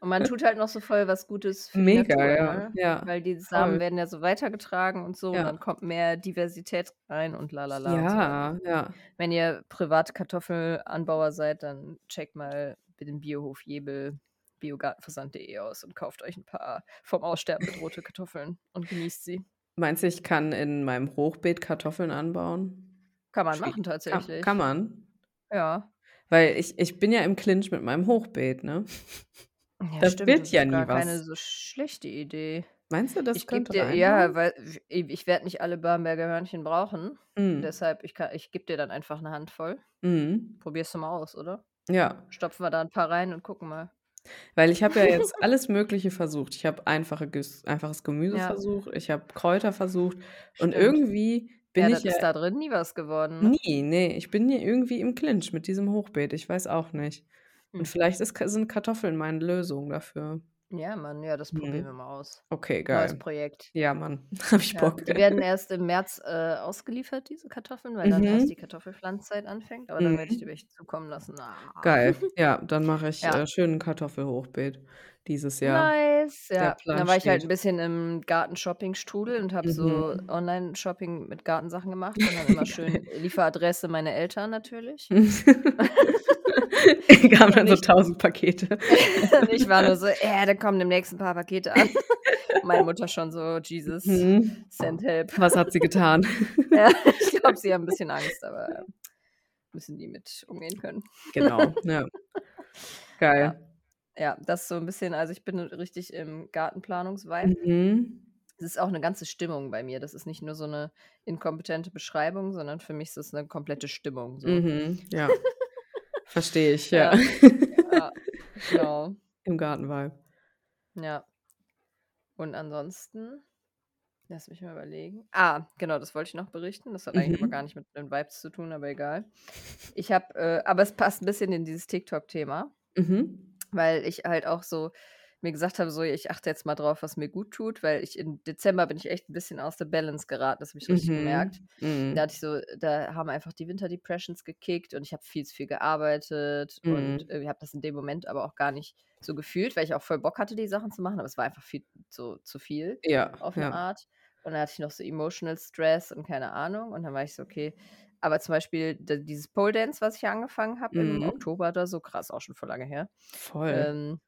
Und man tut halt noch so voll was Gutes für die Mega, Natur, ja. ne? Ja, Weil die Samen voll. werden ja so weitergetragen und so und Ja. dann kommt mehr Diversität rein und la la la und so. Ja, ja. wenn ihr private Kartoffelanbauer seid, dann checkt mal den Biohof Jebel biogartenversand.de aus und kauft euch 'n paar vom Aussterben bedrohte Kartoffeln und genießt sie. Meinst du, ich kann in meinem Hochbeet Kartoffeln anbauen? Kann man Schwie machen kann tatsächlich. kann man? Ja. Weil ich ich bin ja im Clinch mit meinem Hochbeet, ne? Ja, Das stimmt, wird das ja ist nie gar keine was. so schlechte Idee. Meinst du, das Ich könnte dir ja, weil w i ich werde nicht alle Bamberger Hörnchen brauchen. Mhm. Deshalb, ich ich gebe dir dann einfach 'ne Handvoll. Mhm. Probierst du mal aus, oder? Ja. Stopfen wir da 'n paar rein und gucken mal. Weil ich habe ja jetzt alles Mögliche versucht. Ich habe einfache einfaches Gemüse Ja. versucht, ich habe Kräuter versucht und Stimmt. irgendwie bin Ja, ich dann ja ist da drin nie was geworden, ne? Nie, ne, ich bin hier irgendwie im Clinch mit diesem Hochbeet. Ich weiß auch nicht. Und Hm. vielleicht ist Ka sind Kartoffeln meine Lösung dafür. Ja, Mann, ja, das probieren wir Mhm. mal aus. Okay, Neues geil. Projekt. Ja, Mann, habe ich Ja, Bock. die werden erst im März, äh, ausgeliefert, diese Kartoffeln, weil dann erst Mhm. die Kartoffelpflanzzeit anfängt, aber dann werde ich Mhm. welche zukommen lassen. Ah. Geil. Ja, dann mache ich, Ja. äh, schön 'n Kartoffelhochbeet dieses Jahr. Nice, ja. Dann war ich halt steht. 'n bisschen im Gartenshopping-Strudel und habe so Mhm. Online-Shopping mit Gartensachen gemacht und dann immer schön. Lieferadresse meine Eltern natürlich. Kamen dann so 1000 Pakete. ich war nur so: „Äh, da kommen demnächst 'n paar Pakete an.“ Meine Mutter schon so: „Jesus, Mhm. send help.“ Was hat sie getan? Ja, ich glaube, sie haben 'n bisschen Angst, aber müssen die mit umgehen können. Genau. Ja. Geil. Ja, das ist so 'n bisschen also, ich bin richtig im Gartenplanungs-Vibe. Mhm. Es ist auch 'ne ganze Stimmung bei mir. Das ist nicht nur so 'ne inkompetente Beschreibung, sondern für mich ist das 'ne komplette Stimmung so. Mhm, ja. Verstehe ich, ja. Ja. Ja, genau. Im Garten-Vibe. Ja. Und ansonsten lass mich mal überlegen. Ah, genau, das wollte ich noch berichten. Das hat eigentlich aber gar Mhm. nicht mit den Vibes zu tun, aber egal. Ich habe, äh aber es passt 'n bisschen in dieses TikTok-Thema, Mhm. Weil ich halt auch so mir gesagt habe, so: „Ich achte jetzt mal drauf, was mir gut tut“, weil ich im Dezember bin ich echt 'n bisschen aus der Balance geraten. Das habe ich richtig gemerkt. Mhm. Da Mhm. hatte ich so da haben einfach die Winter-Depressions gekickt und ich habe viel zu viel gearbeitet und Mhm. irgendwie habe das in dem Moment aber auch gar nicht so gefühlt, weil ich auch voll Bock hatte, die Sachen zu machen, aber es war einfach viel so zu viel Ja, auf 'ne ja. Art. Und dann hatte ich noch so Emotional Stress und keine Ahnung. Und dann war ich so: „Okay“ aber zum Beispiel dieses Pole Dance, was ich ja angefangen habe im Mhm. Oktober oder so, krass, auch schon voll lange her. Voll. Ähm,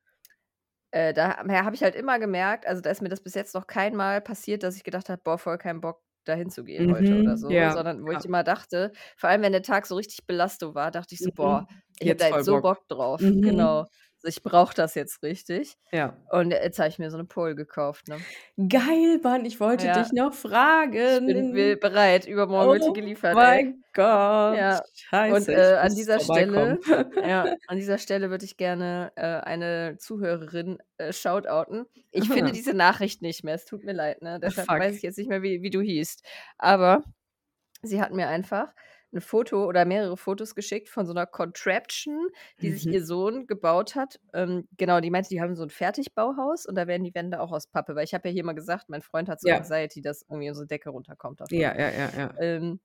äh, da ha habe ich halt immer gemerkt also, da ist mir das bis jetzt noch kein Mal passiert, dass ich gedacht habe: „Boah, voll keinen Bock, da hinzugehen heute“ oder Mhm. so, Ja, sondern wo ja. ich immer dachte vor allem, wenn der Tag so richtig Belastung war, dachte ich so: „Boah, Mhm. ich habe da jetzt so Bock. Bock drauf.“ Mhm. Genau. So, ich brauche das jetzt richtig. Ja. Und jetzt habe ich mir so 'ne Pole gekauft, ne? Geil, Mann, ich wollte Ja. dich noch Ich bin fragen. will bereit. Übermorgen wird die Oh geliefert, ey. mein Gott. Ja. Und, Scheiße, äh, ich an dieser. Stelle ja, an dieser Stelle würde ich gerne, äh, eine Zuhörerin, äh, shoutouten. Ich finde Aha. diese Nachricht nicht mehr. Es tut mir leid, ne? Deshalb fuck. weiß ich jetzt nicht mehr, wie wie du hießt. Aber sie hat mir einfach 'n Foto oder mehrere Fotos geschickt von so 'ner Contraption, die sich Mhm. ihr Sohn gebaut hat. Ähm, genau, die meinte, die haben so 'n Fertigbauhaus und da werden die Wände auch aus Pappe weil ich habe ja hier mal gesagt, mein Freund hat so Ja. Anxiety, dass irgendwie unsere Decke runterkommt davon. Ja, ja, ja, ja. Ähm,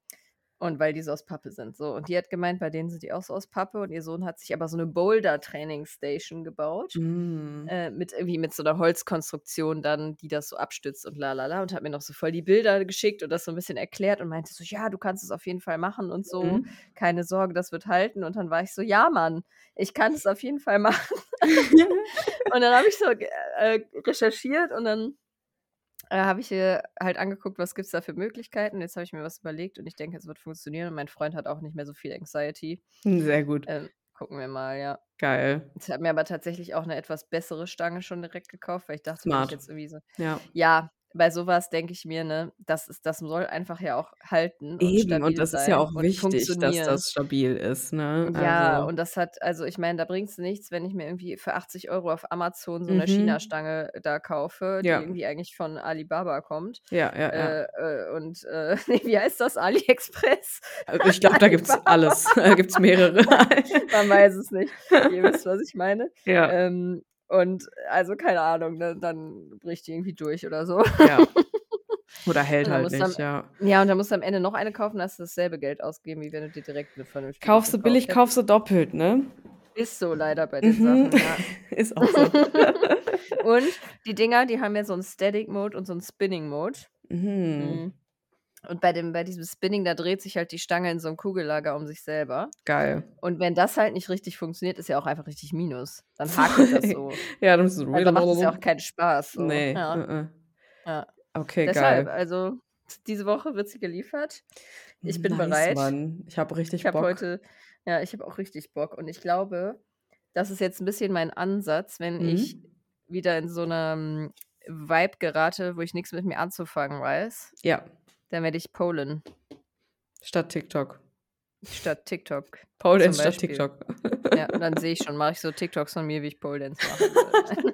und weil die so aus Pappe sind, so. Und die hat gemeint, bei denen sind die auch so aus Pappe und ihr Sohn hat sich aber so 'ne Boulder-Training-Station gebaut, Mhm. äh, mit irgendwie mit so 'ner Holzkonstruktion dann, die das so abstützt und la la la und hat mir noch so voll die Bilder geschickt und das so 'n bisschen erklärt und meinte so: „Ja, du kannst es auf jeden Fall machen und so. Mhm. Keine Sorge, das wird halten.“ Und dann war ich so: „Ja, Mann, ich kann es auf jeden Fall machen.“ Und dann habe ich so äh, recherchiert und dann, äh, habe ich, äh, halt angeguckt, was gibt's da für Möglichkeiten. Jetzt habe ich mir was überlegt und ich denke, es wird funktionieren und mein Freund hat auch nicht mehr so viel Anxiety. Hm, sehr gut. Ähm, gucken wir mal, ja. Geil. Ich habe mir aber tatsächlich auch 'ne etwas bessere Stange schon direkt gekauft, weil ich dachte, wenn ich Smart. jetzt irgendwie so Ja. ja, bei sowas denke ich mir, ne, das ist das soll einfach ja auch halten und Eben, stabil und das ist ja auch wichtig, dass das stabil ist, ne? Ja, Also und das hat also, ich meine, da bringt's nichts, wenn ich mir irgendwie für 80 € auf Amazon so 'ne Mhm. China-Stange da kaufe, die Ja. irgendwie eigentlich von Alibaba kommt. Ja, ja, ja. Äh, äh, und, äh, ne, wie heißt das? AliExpress? Also, ich glaube, da gibt's Alibaba. alles. Da gibt's mehrere. Man weiß es nicht. Ihr wisst, was ich meine. Ja. Ähm, und also, keine Ahnung, ne, dann bricht die irgendwie durch oder so. Ja. Oder hält dann halt du am nicht, ja. ja, und dann musst du am Ende noch eine kaufen, hast du dasselbe Geld ausgegeben, wie wenn du dir direkt 'ne vernünftige Kaufst du billig, hättest. kaufst du doppelt, ne? Ist so leider bei den Mhm. Sachen, ja. Ist auch so. Und die Dinger, die haben ja so 'n Static Mode und so 'n Spinning Mode. Mhm. Mhm. Und bei dem bei diesem Spinning, da dreht sich halt die Stange in so 'nem Kugellager um sich selber. Geil. Und wenn das halt nicht richtig funktioniert, ist ja auch einfach richtig Minus. Dann hakelt das so. Ja, dann Also, macht es ja auch keinen Spaß so. Ne, Ja. mm. Ja. Okay, Deshalb, geil. also, diese Woche wird sie geliefert. Ich bin Nice, bereit. Mann. Ich habe richtig Ich habe Bock. heute ja, ich habe auch richtig Bock. Und ich glaube, das ist jetzt 'n bisschen mein Ansatz, wenn ich Mhm. wieder in so 'nem Vibe gerate, wo ich nix mit mir anzufangen weiß, Ja. Dann werde ich polen. Statt TikTok. Statt TikTok Pole Dance statt. TikTok. Ja, und dann sehe ich schon, mache ich so TikToks von mir, wie ich Pole Dance mache.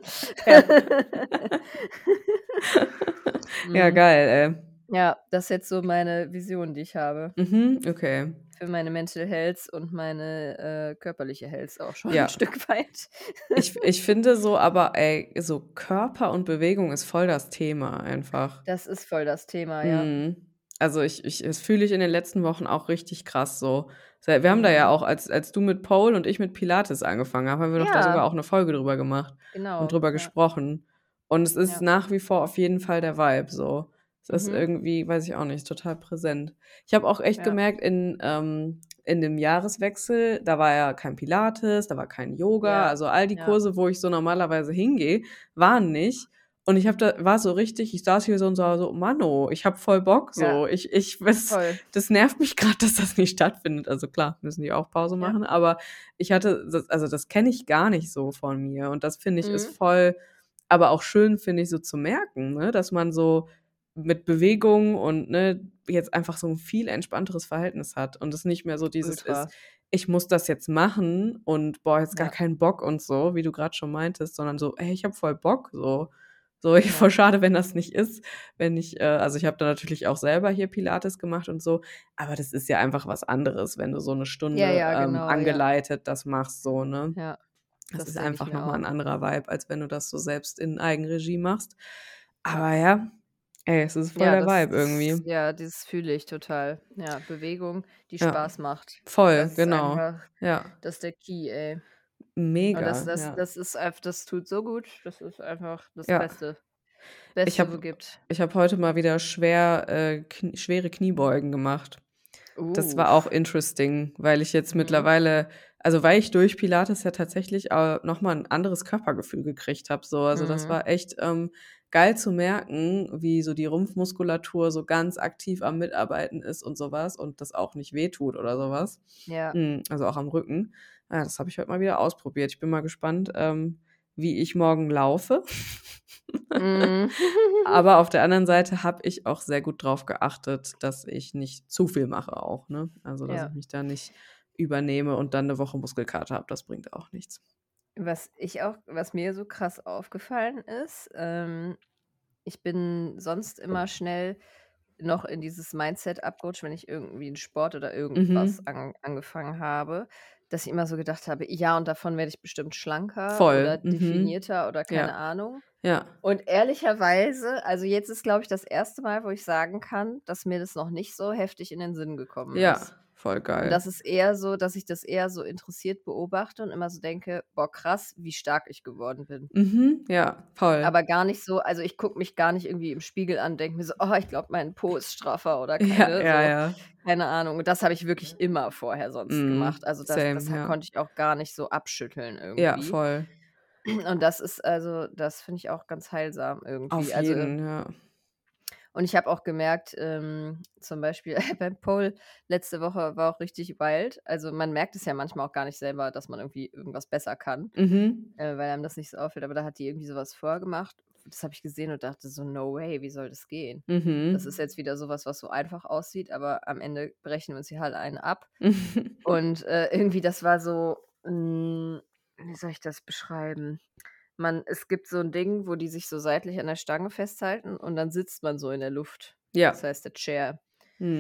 Ja, Mhm. geil, ey. Ja, das ist jetzt so meine Vision, die ich habe. Mhm, okay. Für meine Mental Health und meine, äh, körperliche Health auch schon Ja. 'n Stück weit. Ich ich finde so aber, ey, so Körper und Bewegung ist voll das Thema einfach. Das ist voll das Thema, ja. Mhm. Also, ich ich das fühle ich in den letzten Wochen auch richtig krass so. Wir haben da ja Mhm. auch, als als du mit Pole und ich mit Pilates angefangen haben, haben wir doch da sogar Ja. auch 'ne Folge drüber gemacht Genau, und drüber ja. gesprochen. Und es ist Ja. nach wie vor auf jeden Fall der Vibe so. Ist Mhm. irgendwie, weiß ich auch nicht, total präsent. Ich habe auch echt Ja. gemerkt in ähm, in dem Jahreswechsel, da war ja kein Pilates, da war kein Yoga, Ja, also all die ja. Kurse, wo ich so normalerweise hingehe, waren nicht. Und ich habe da war so richtig ich saß hier so und war so: „Manno, ich habe voll Bock so. Ich ich was Voll. das nervt mich grad, dass das nicht stattfindet.“ Also, klar, müssen die auch Pause machen, aber ich hatte das also, das kenne ich gar nicht so von mir. Und das finde ich ist Mhm. voll aber auch schön, finde ich, so zu merken, ne, dass man so mit Bewegung und, ne, jetzt einfach so 'n viel entspannteres Verhältnis hat und es nicht mehr so dieses Ultra. ist: „Ich muss das jetzt machen und boah, jetzt gar Ja. keinen Bock“ und so, wie du grad schon meintest, sondern so: „Ey, ich habe voll Bock“, so. So, Ja. voll schade, wenn das nicht ist, wenn ich äh, also, ich habe da natürlich auch selber hier Pilates gemacht und so, aber das ist ja einfach was anderes, wenn du so 'ne Stunde, Ja, ja, ähm, genau, ja. angeleitet das machst so, ne? Ja, Das das ist ich einfach mir noch mal 'n auch. anderer Vibe, als wenn du das so selbst in Eigenregie machst. Aber ja, ey, es ist voll Ja, der das Vibe das irgendwie. ja, das fühle ich total. Ja, Bewegung, die Ja. Spaß macht. Voll, Das genau. einfach Ja. das ist der Key, ey. Mega, Und das das ja. das ist das tut so gut. Das ist einfach das. Beste. Ich Beste, wo habe gibt. ich habe heute mal wieder schwer äh, kn schwere Kniebeugen gemacht. Das war auch Uh. interesting, weil ich jetzt Mhm. mittlerweile also, weil ich durch Pilates ja tatsächlich, äh, noch mal 'n anderes Körpergefühl gekriegt habe so. Also, das Mhm. war echt, ähm, geil zu merken, wie so die Rumpfmuskulatur so ganz aktiv am Mitarbeiten ist und so was und das auch nicht wehtut oder so was. Ja. Hm, also, auch am Rücken. Ja, das habe ich heute mal wieder ausprobiert. Ich bin mal gespannt, ähm, wie ich morgen laufe. Mhm. Aber auf der anderen Seite habe ich auch sehr gut drauf geachtet, dass ich nicht zu viel mache auch, ne? Also, dass Ja. ich mich da nicht übernehme und dann 'ne Woche Muskelkater habe. Das bringt auch nichts. Was ich auch was mir so krass aufgefallen ist, ähm, ich bin sonst immer schnell noch in dieses Mindset abgerutscht, wenn ich irgendwie 'n Sport oder irgendwas Mhm. an angefangen habe, dass ich immer so gedacht habe: „Ja, und davon werde ich bestimmt schlanker Voll, oder mhm. definierter oder keine Ja. Ahnung.“ Ja. Und ehrlicherweise also, jetzt ist, glaube ich, das erste Mal, wo ich sagen kann, dass mir das noch nicht so heftig in den Sinn gekommen Ja, ist. Voll Und geil. das ist eher so, dass ich das eher so interessiert beobachte und immer so denke: „Boah, krass, wie stark ich geworden bin.“ Mhm, ja, voll. Aber gar nicht so also, ich gucke mich gar nicht irgendwie im Spiegel an, denke mir so: „Oh, ich glaube, mein Po ist straffer“ oder Ja, keine ja, so ja. keine Ahnung. Und das habe ich wirklich immer vorher sonst Mhm, gemacht. Also, das same, das ja. konnte ich auch gar nicht so abschütteln Ja, irgendwie. voll. Und das ist also das finde ich auch ganz heilsam Auf irgendwie. Also jeden, ja. Und ich habe auch gemerkt, ähm, zum Beispiel beim Pole letzte Woche war auch richtig wild. Also, man merkt es ja manchmal auch gar nicht selber, dass man irgendwie irgendwas besser kann, Mhm. äh, weil einem das nicht so auffällt. Aber da hat die irgendwie so was vorgemacht das habe ich gesehen und dachte so: „No way, wie soll das gehen?“ Das ist Mhm. jetzt wieder so was, so einfach aussieht, aber am Ende brechen wir uns hier halt einen ab. Und, äh, irgendwie das war so, hm, wie soll ich das beschreiben? Man es gibt so 'n Ding, wo die sich so seitlich an der Stange festhalten und dann sitzt man so in der Luft. Das Ja. heißt der Chair.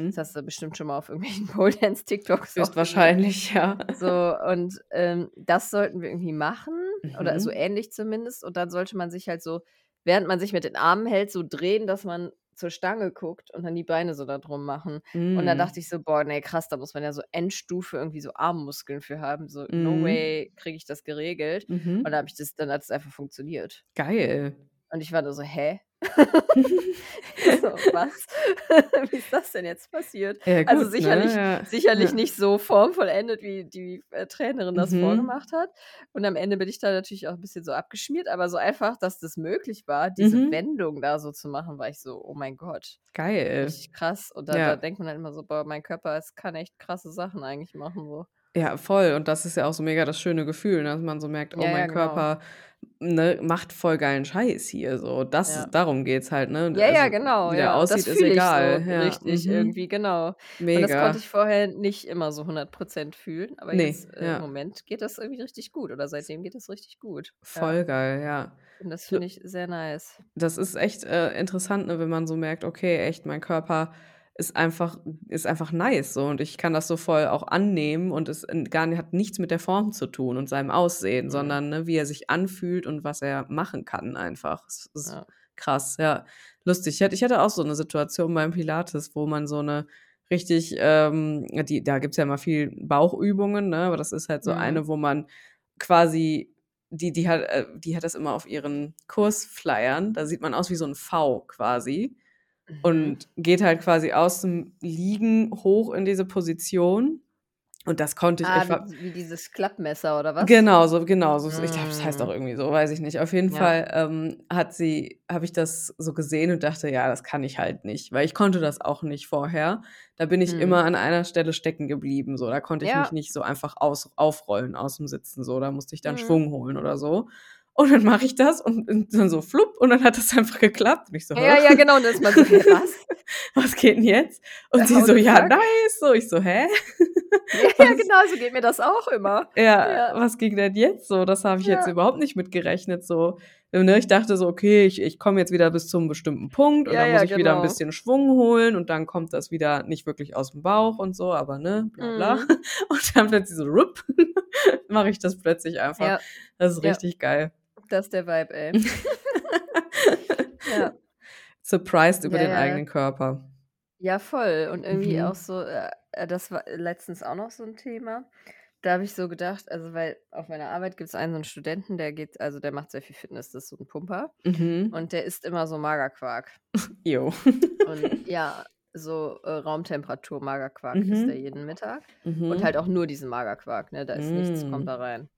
Das Mhm. hast du bestimmt schon mal auf irgendwelchen Pole-Dance-TikToks auch gesehen. Höchstwahrscheinlich, ja. So, und, ähm, das sollten wir irgendwie machen oder so Mhm. ähnlich zumindest. Und dann sollte man sich halt so, während man sich mit den Armen hält, so drehen, dass man zur Stange guckt und dann die Beine so da drum machen. Und da dachte Mhm. ich so: „Boah, ne, krass, da muss man ja so Endstufe irgendwie so Armmuskeln für haben. So, no Mhm. way kriege ich das geregelt.“ Und Mhm. dann habe ich das dann hat es einfach funktioniert. Geil. Und ich war nur so: „Hä?“ So, was? Wie ist das denn jetzt passiert? Ja Also, gut, sicherlich ne? Ja. sicherlich Ja. nicht so formvollendet, wie die, äh, Trainerin das Mhm. vorgemacht hat. Und am Ende bin ich da natürlich auch 'n bisschen so abgeschmiert, aber so einfach, dass das möglich war, diese Mhm. Wendung da so zu machen, war ich so: „Oh mein Gott, Geil. richtig krass.“ Und da da denkt man halt immer so: „Boah, mein Körper, es kann echt krasse Sachen eigentlich machen so.“ Ja, voll. Und das ist ja auch so mega das schöne Gefühl, ne, dass man so merkt: „Oh, Ja, ja, mein genau. Körper, ne, macht voll geilen Scheiß hier“, so. Das Ja. ist darum geht's halt, ne? Ja, ja, Also, genau, wie der ja. Aussieht, ist so egal. Ja. richtig Mhm. irgendwie, genau. Und das konnte Mega. ich vorher nicht immer so 100 % fühlen, aber Ne, jetzt, äh, im ja. Moment geht das irgendwie richtig gut oder seitdem geht das richtig gut. Ja. Voll geil, ja. Und das finde ich sehr nice. Das ist echt, äh, interessant, ne, wenn man so merkt: „Okay, echt, mein Körper ist einfach ist einfach nice so und ich kann das so voll auch annehmen und es gar hat nichts mit der Form zu tun und seinem Aussehen, Mhm. sondern, ne, wie er sich anfühlt und was er machen kann einfach.“ Es ist Ja. krass, ja. Lustig. Ich hatte ich hatte auch so 'ne Situation beim Pilates, wo man so 'ne richtig, ähm die da gibt's ja immer viel Bauchübungen, ne, aber das ist halt so Mhm. eine, wo man quasi die die hat äh, die hat das immer auf ihren Kursflyern. Da sieht man aus wie so 'n V quasi. Und geht halt quasi aus'm Liegen hoch in diese Position. Und das konnte ich Ah, ich wie wie dieses Klappmesser oder was? Genau so genau so. Ich glaube, das heißt auch Mhm. irgendwie so, weiß ich nicht. Auf jeden Ja. Fall, ähm, hat sie habe ich das so gesehen und dachte: „Ja, das kann ich halt nicht“, weil ich konnte das auch nicht vorher. Da bin ich Mhm. immer an einer Stelle stecken geblieben, so. Da konnte ich mich Ja. nicht so einfach aus aufrollen aus'm Sitzen so. Da musste ich dann Mhm. Schwung holen oder so. Und dann mache ich das und und dann so flupp und dann hat das einfach geklappt. Und ich so: „Hä? Ja, ja, genau. Und dann ist man so: „Hä, was?“ Was geht 'n jetzt?“ Und sie How so: „Ja, nice.“ So, ich so: „Hä? Ja, ja, Was?“ genau, so geht mir das auch immer. Ja, Ja. was ging denn jetzt so? Das habe ich jetzt Ja. überhaupt nicht mit gerechnet so. Ne, ich dachte so: „Okay, ich ich komme jetzt wieder bis zu 'nem bestimmten Punkt und dann muss ich wieder 'n genau. bisschen Schwung holen und dann kommt das wieder nicht wirklich aus'm Bauch und so, aber ne, bla bla.“ Mhm. Und dann plötzlich so rupp mache ich das plötzlich einfach. Ja. Das ist richtig geil. Das der Vibe, ey. Ja. Surprised über Ja, den ja. eigenen Körper. Ja, voll. Und irgendwie auch Mhm. so, äh das war letztens auch noch so 'n Thema. Da habe ich so gedacht also, weil auf meiner Arbeit gibt's einen so 'n Studenten, der geht also, der macht sehr viel Fitness, das ist so 'n Pumper. Mhm. Und der isst immer so Magerquark. Jo. Und ja, so, äh, Raumtemperatur-Magerquark isst er Mhm. jeden Mittag und halt Mhm. auch nur diesen Magerquark, ne? Da ist nichts kommt da Hm. rein.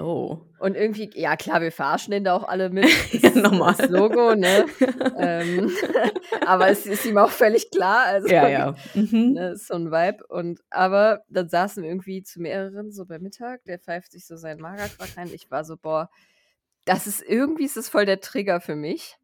Oh. Und irgendwie ja klar, wir verarschen den da auch alle mit, Ja, normal. ist Logo, ne? Ähm, aber es ist ihm auch völlig klar, also, Ja, ja. ne, Mhm. ist so 'n Vibe und aber dann saßen wir irgendwie zu mehreren so beim Mittag, der pfeift sich so seinen Magerquark rein. Ich war so: „Boah, das ist irgendwie ist das voll der Trigger für mich“,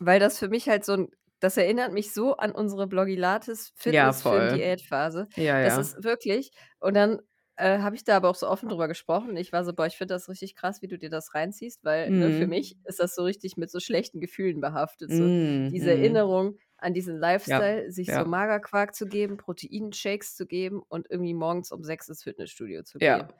weil das für mich halt so 'n das erinnert mich so an unsere Blogilates Ja, Fitness voll. Diätphase. Ja, Das ja. ist wirklich und dann, äh, habe ich da aber auch so offen drüber gesprochen. Ich war so: „Boah, ich finde das richtig krass, wie du dir das reinziehst“, weil, ne, für Mhm. mich ist das so richtig mit so schlechten Gefühlen behaftet, so Mhm, diese mhm. Erinnerung an diesen Ja, Lifestyle, sich so ja. Magerquark zu geben, Proteinshakes zu geben und irgendwie morgens um 6 ins Fitnessstudio zu Ja. gehen.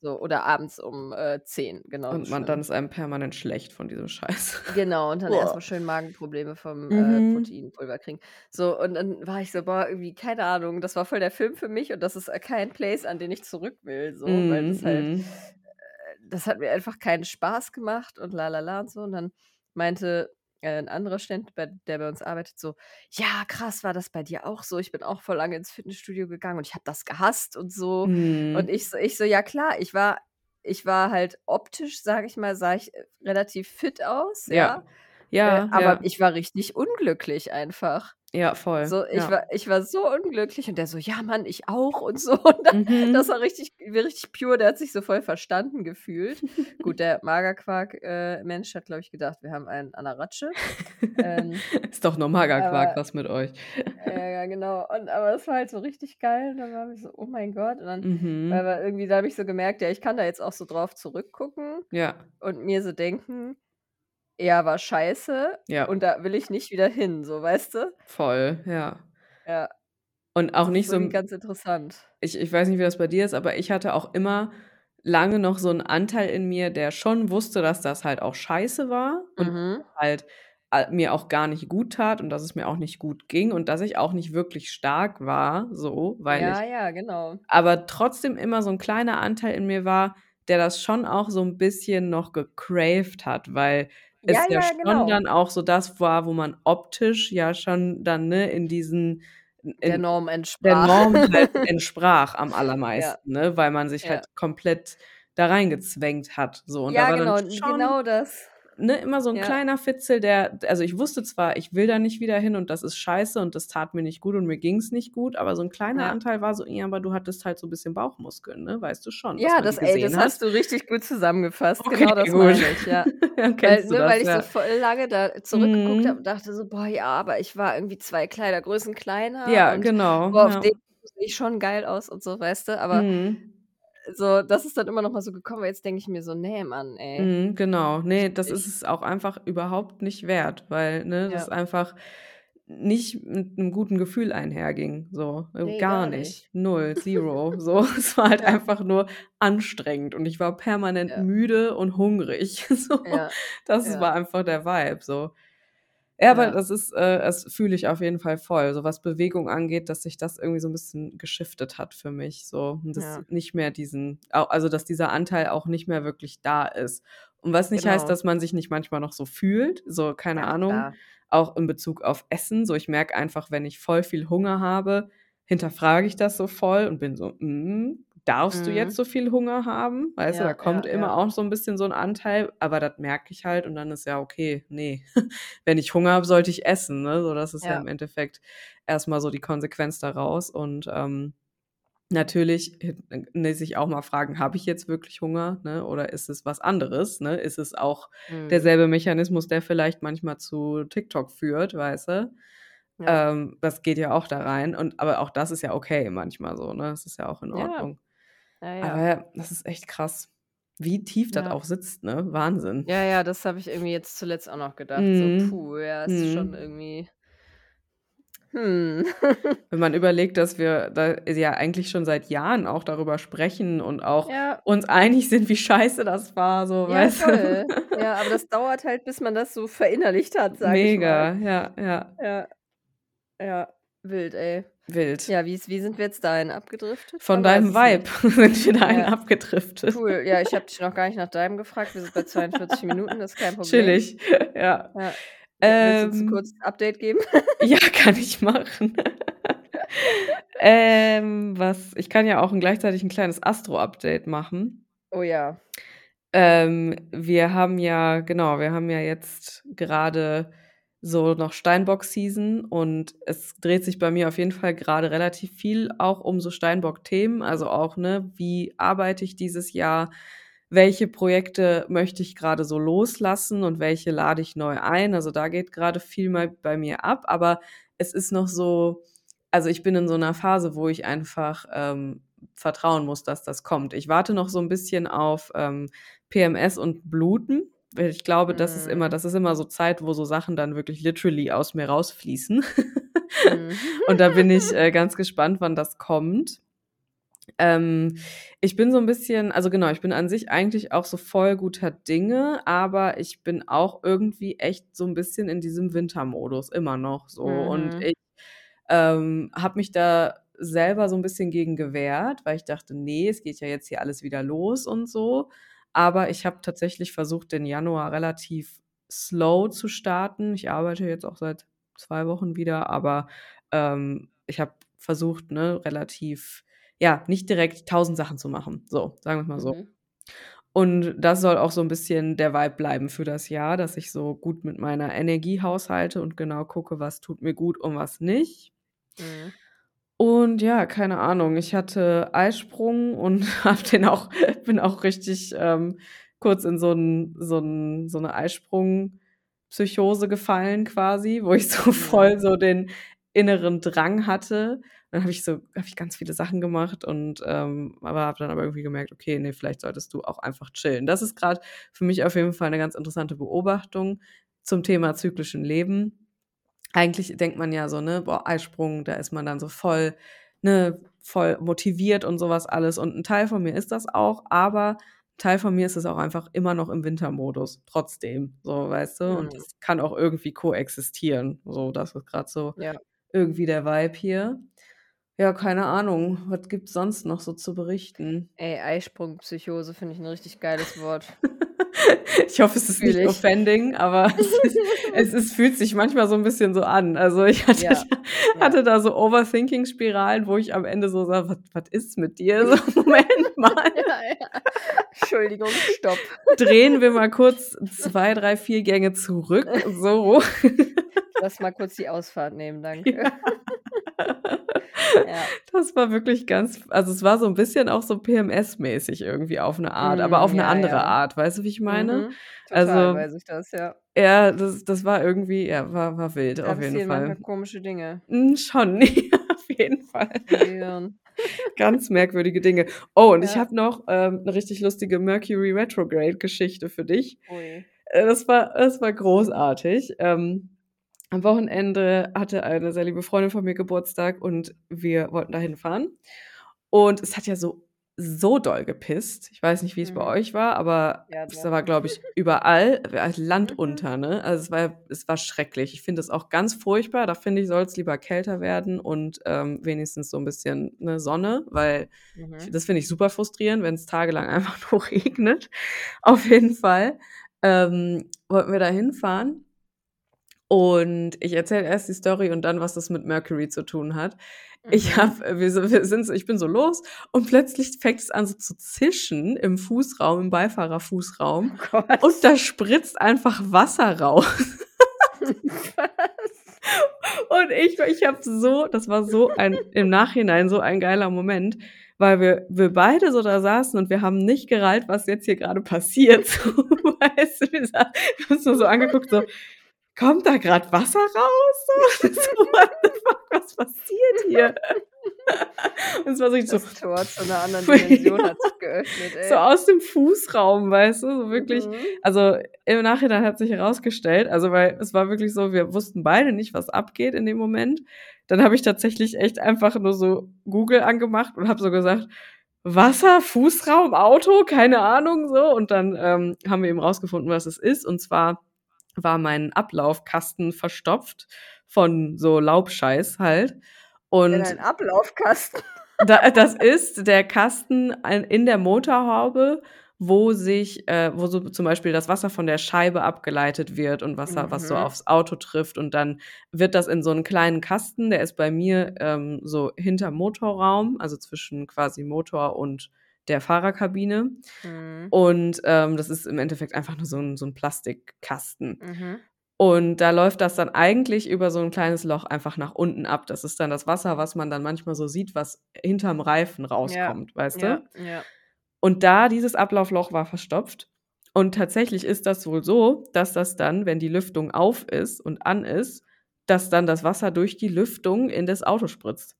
So oder abends um, äh, 10, genauso Und man dann ist einem permanent schlecht von diesem Scheiß. Genau, und dann erst mal Boah. schön Magenprobleme vom, äh, Mhm. Proteinpulver kriegen. So, und dann war ich so: „Boah, irgendwie keine Ahnung, das war voll der Film für mich und das ist, äh, kein Place, an den ich zurück will“, so, weil Mhm, das halt mhm. äh, das hat mir einfach keinen Spaß gemacht und la la la und so. Und dann meinte, äh, 'n anderer Student, bei der bei uns arbeitet so: „Ja, krass, war das bei dir auch so? Ich bin auch voll lange ins Fitnessstudio gegangen und ich habe das gehasst und so.“ Und Mhm. ich so ich so: „Ja klar, ich war ich war halt optisch, sage ich mal, sah ich, äh, relativ fit aus, Ja. ja, äh, Ja, aber ja. ich war richtig unglücklich einfach.“ Ja, voll, So, ich ja. war ich war so unglücklich und der so: „Ja, Mann, ich auch“ und so. Und da das Mhm. war richtig richtig pure, der hat sich so voll verstanden gefühlt. Gut, der Magerquark äh, Mensch hat, glaube ich, gedacht, wir haben einen an der Ratsche. Ähm, Ist doch nur Magerquark, aber was mit euch? ja, ja, genau. Und aber es war halt so richtig geil und dann waren wir so: „Oh mein Gott.“ Und dann weil Mhm. wir irgendwie da habe ich so gemerkt, ja, ich kann da jetzt auch so drauf zurückgucken Ja. und mir so denken: „Ja, war scheiße Ja. und da will ich nicht wieder hin“, so, weißt du? Voll, ja. Ja. Und auch Das ist nicht so irgendwie 'n ganz interessant. ich ich weiß nicht, wie das bei dir ist, aber ich hatte auch immer lange noch so 'n Anteil in mir, der schon wusste, dass das halt auch scheiße war und Mhm. halt, äh, mir auch gar nicht gut tat und dass es mir auch nicht gut ging und dass ich auch nicht wirklich stark war so, weil Ja, ich ja, genau. aber trotzdem immer so 'n kleiner Anteil in mir war, der das schon auch so 'n bisschen noch gecraved hat, weil es ja ja, schon genau. dann auch so das war, wo man optisch ja schon dann, ne, in diesen in Der Norm der entsprach. Norm halt entsprach am Ja. allermeisten, ne, weil man sich Ja. halt komplett da reingezwängt hat, so. Und da Ja, genau, schon, genau das. Ne, immer so 'n Ja. kleiner Fitzel, der also, ich wusste zwar, ich will da nicht wieder hin und das ist scheiße und das tat mir nicht gut und mir ging's nicht gut, aber so 'n kleiner Ja. Anteil war so: „Ja, aber du hattest halt so bisschen Bauchmuskeln, ne? Weißt du schon, Ja, das ey, das hat?“ hast du richtig gut zusammengefasst. Okay, Genau das gut. meine ich, ja. Dann Weil ne, weil das, ich so ja. voll lange da zurückgeguckt habe und Mhm. dachte so: „Boah, ja, aber ich war irgendwie 2 Kleidergrößen kleiner Ja, und genau, boah, auf ja. dem sehe ich schon geil aus“ und so, weißt du? Aber Mhm. So, das ist dann immer noch mal so gekommen, aber jetzt denke ich mir so: „Ne, Mann, ey.“ Mhm, genau. Ich Ne, das ist es auch einfach überhaupt nicht wert, weil, ne, das Ja. einfach nicht mit 'nem guten Gefühl einherging, so, äh, Ne, gar gar nicht. nicht. 0, 0. So, es war halt Ja. einfach nur anstrengend und ich war permanent Ja. müde und hungrig, so. Das war einfach der Vibe, so. Ja, aber Ja. das ist äh, das fühle ich auf jeden Fall voll, so was Bewegung angeht, dass sich das irgendwie so 'n bisschen geschiftet hat für mich so und das Ja. nicht mehr diesen also, dass dieser Anteil auch nicht mehr wirklich da ist. Und was nicht heißt, Genau. dass man sich nicht manchmal noch so fühlt, so, keine Ja, Ahnung, klar. auch in Bezug auf Essen, so. Ich merke einfach, wenn ich voll viel Hunger habe, hinterfrage ich das so voll und bin so: „Mhm, darfst du jetzt Mhm. so viel Hunger haben?“ Weißt du, da Ja, kommt ja, immer ja. auch so 'n bisschen so 'n Anteil, aber das merke ich halt und dann ist ja okay, ne. Wenn ich Hunger habe, sollte ich essen, ne? So, das ist ja Ja. im Endeffekt erst mal so die Konsequenz daraus und, ähm, natürlich, ne, sich auch mal fragen: „Habe ich jetzt wirklich Hunger, ne, oder ist es was anderes, ne? Ist es auch Mhm. derselbe Mechanismus, der vielleicht manchmal zu TikTok führt“, weißt du? Ja. Ähm, das geht ja auch da rein und aber auch das ist ja okay manchmal so, ne? Das ist ja auch in Ja. Ordnung. Ja, ja. Aber das ist echt krass, wie tief das auch sitzt, ne? Wahnsinn. Ja, ja, das habe ich irgendwie jetzt zuletzt auch noch gedacht, so: Mhm. „Puh, ja, ist schon Mhm. irgendwie“ „hm.“ Wenn man überlegt, dass wir da ja eigentlich schon seit Jahren auch darüber sprechen und auch Ja. uns einig sind, wie scheiße das war, so, Ja, weißt du? voll. Ja, aber das dauert halt, bis man das so verinnerlicht hat, sage ich mal. Mega, ja, ja. Ja. Ja, wild, ey. Wild. Ja, wie wie sind wir jetzt dahin abgedriftet? Von weiß deinem Vibe sind wir dahin Ja. abgedriftet. Cool. Ja, ich habe dich noch gar nicht nach deinem gefragt. Wir sind bei 42 Minuten, das ist kein Problem. Chillig, ja. Ja. W willst du uns 'n Ähm kurzes Update geben? Ja, kann ich machen. Ähm, was ich kann ja auch gleichzeitig 'n kleines Astro-Update machen. Oh ja. Ähm, wir haben ja genau, wir haben ja jetzt gerade so noch Steinbock-Season und es dreht sich bei mir auf jeden Fall grade relativ viel auch um so Steinbock-Themen, also auch, ne, wie arbeite ich dieses Jahr? Welche Projekte möchte ich grade so loslassen und welche lade ich neu ein? Also, da geht grade viel mal bei mir ab, aber es ist noch so also, ich bin in so 'ner Phase, wo ich einfach, ähm, vertrauen muss, dass das kommt. Ich warte noch so 'n bisschen auf, ähm, PMS und Bluten, ich glaube, das ist immer Mhm. das ist immer so Zeit, wo so Sachen dann wirklich literally aus mir rausfließen. Mhm. Und da bin ich, äh, ganz gespannt, wann das kommt. Ähm, ich bin so 'n bisschen also, genau, ich bin an sich eigentlich auch so voll guter Dinge, aber ich bin auch irgendwie echt so 'n bisschen in diesem Wintermodus immer noch so. Und Mhm. ich, ähm, habe mich da selber so 'n bisschen gegen gewehrt, weil ich dachte: „Ne, es geht ja jetzt hier alles wieder los und so.“ Aber ich habe tatsächlich versucht, den Januar relativ slow zu starten. Ich arbeite jetzt auch seit 2 Wochen wieder, aber, ähm, ich habe versucht, ne, relativ ja, nicht direkt 1.000 Sachen zu machen. So, sagen wir's mal so. Mhm. Und das soll auch so ein bisschen der Vibe bleiben für das Jahr, dass ich so gut mit meiner Energie haushalte und genau gucke, was tut mir gut und was nicht. Mhm. Und ja, keine Ahnung, ich hatte Eisprung und habe den auch bin auch richtig, ähm, kurz in so 'n so 'n so 'ne Eisprung-Psychose gefallen quasi, wo ich so voll so den inneren Drang hatte. Dann habe ich so habe ich ganz viele Sachen gemacht und, ähm aber habe dann aber irgendwie gemerkt: „Okay, ne, vielleicht solltest du auch einfach chillen.“ Das ist grad für mich auf jeden Fall 'ne ganz interessante Beobachtung zum Thema zyklischen Leben. Eigentlich denkt man ja so, ne: „Boah, Eisprung, da ist man dann so voll ne, voll motiviert und so was alles.“ Und 'n Teil von mir ist das auch, aber 'n Teil von mir ist es auch einfach immer noch im Wintermodus trotzdem, so, weißt du? Und Mhm. das kann auch irgendwie koexistieren. So, das ist grad so Ja. irgendwie der Vibe hier. Ja, keine Ahnung. Was gibt's sonst noch so zu berichten? Ey, Eisprung-Psychose finde ich 'n richtig geiles Wort. Ich hoffe, es ist nicht ich. offending, aber es ist es ist fühlt sich manchmal so 'n bisschen so an. Also, ich hatte Ja, da ja. hatte da so Overthinking-Spiralen, wo ich am Ende so sage: „Was was ist mit dir?“ So, Moment mal. Ja, ja. Entschuldigung, stopp. Drehen wir mal kurz 2, 3, 4 Gänge zurück, so. Lass mal kurz die Ausfahrt nehmen, danke. Ja. Ja. Das war wirklich ganz also, es war so 'n bisschen auch so PMS-mäßig irgendwie auf 'ne Art, aber auf Mhm, 'ne ja, andere ja. Art. Weißt du, wie ich meine? Mhm. Total Also weiß ich das, ja. ja, das das war irgendwie ja, war war wild Da auf jeden Fall. komische Dinge. Hm, schon, auf jeden Fall. Ganz merkwürdige Dinge. Oh, und ich habe noch, ähm, 'ne richtig lustige Mercury Retrograde-Geschichte für dich. Ui. Äh, das war das war großartig. Ähm, am Wochenende hatte eine sehr liebe Freundin von mir Geburtstag und wir wollten da hinfahren. Und es hat ja so so doll gepisst. Ich weiß nicht, wie's bei Mhm. euch war, aber Ja, es war, glaube ich, überall Land Mhm. unter, ne? Also, es war es war schrecklich. Ich finde es auch ganz furchtbar. Da finde ich, soll's lieber kälter werden und, ähm, wenigstens so 'n bisschen, ne, Sonne, weil ich Mhm. das finde ich super frustrierend, wenn's tagelang einfach nur regnet. Auf jeden Fall, ähm, wollten wir da hinfahren. Und ich erzähle erst die Story und dann, was das mit Mercury zu tun hat. Ich Mhm. habe wir so wir sind so ich bin so los und plötzlich fängt es an so zu zischen im Fußraum, im Beifahrerfußraum Oh und da spritzt einfach Wasser raus. Und ich ich habe so das war so ein im Nachhinein so ein geiler Moment, weil wir wir beide so da saßen und wir haben nicht gerallt, was jetzt hier grade passiert, so, weißt du? Wir sa wir haben uns nur so angeguckt, so: „Kommt da grad Wasser raus?“ So, so: „What the fuck, was passiert hier?“ Und es war so so Das Tor zu 'ner anderen Dimension ja. hat sich geöffnet, So ey. aus dem Fußraum, weißt du, so wirklich Mhm. also, im Nachhinein hat sich herausgestellt also, weil es war wirklich so, wir wussten beide nicht, was abgeht in dem Moment. Dann habe ich tatsächlich echt einfach nur so Google angemacht und habe so gesagt: „Wasser, Fußraum, Auto, keine Ahnung“, so. Und dann, ähm, haben wir eben rausgefunden, was es ist. Und zwar war mein Ablaufkasten verstopft von so Laubscheiß halt. In Und ein Ablaufkasten? da das ist der Kasten in der Motorhaube, wo sich äh, wo so zum Beispiel das Wasser von der Scheibe abgeleitet wird und Wasser, was so Mhm. aufs Auto trifft. Und dann wird das in so 'n kleinen Kasten, der ist bei mir, ähm, so hinterm Motorraum, also, zwischen quasi Motor und der Fahrerkabine. Mhm. Und, ähm, das ist im Endeffekt einfach nur so 'n so 'n Plastikkasten. Mhm. Und da läuft das dann eigentlich über so 'n kleines Loch einfach nach unten ab. Das ist dann das Wasser, was man dann manchmal so sieht, was hinterm Reifen Ja, rauskommt, weißt ja, du? ja. Und da dieses Ablaufloch war verstopft. Und tatsächlich ist das wohl so, dass das dann, wenn die Lüftung auf ist und an ist, dass dann das Wasser durch die Lüftung in das Auto spritzt.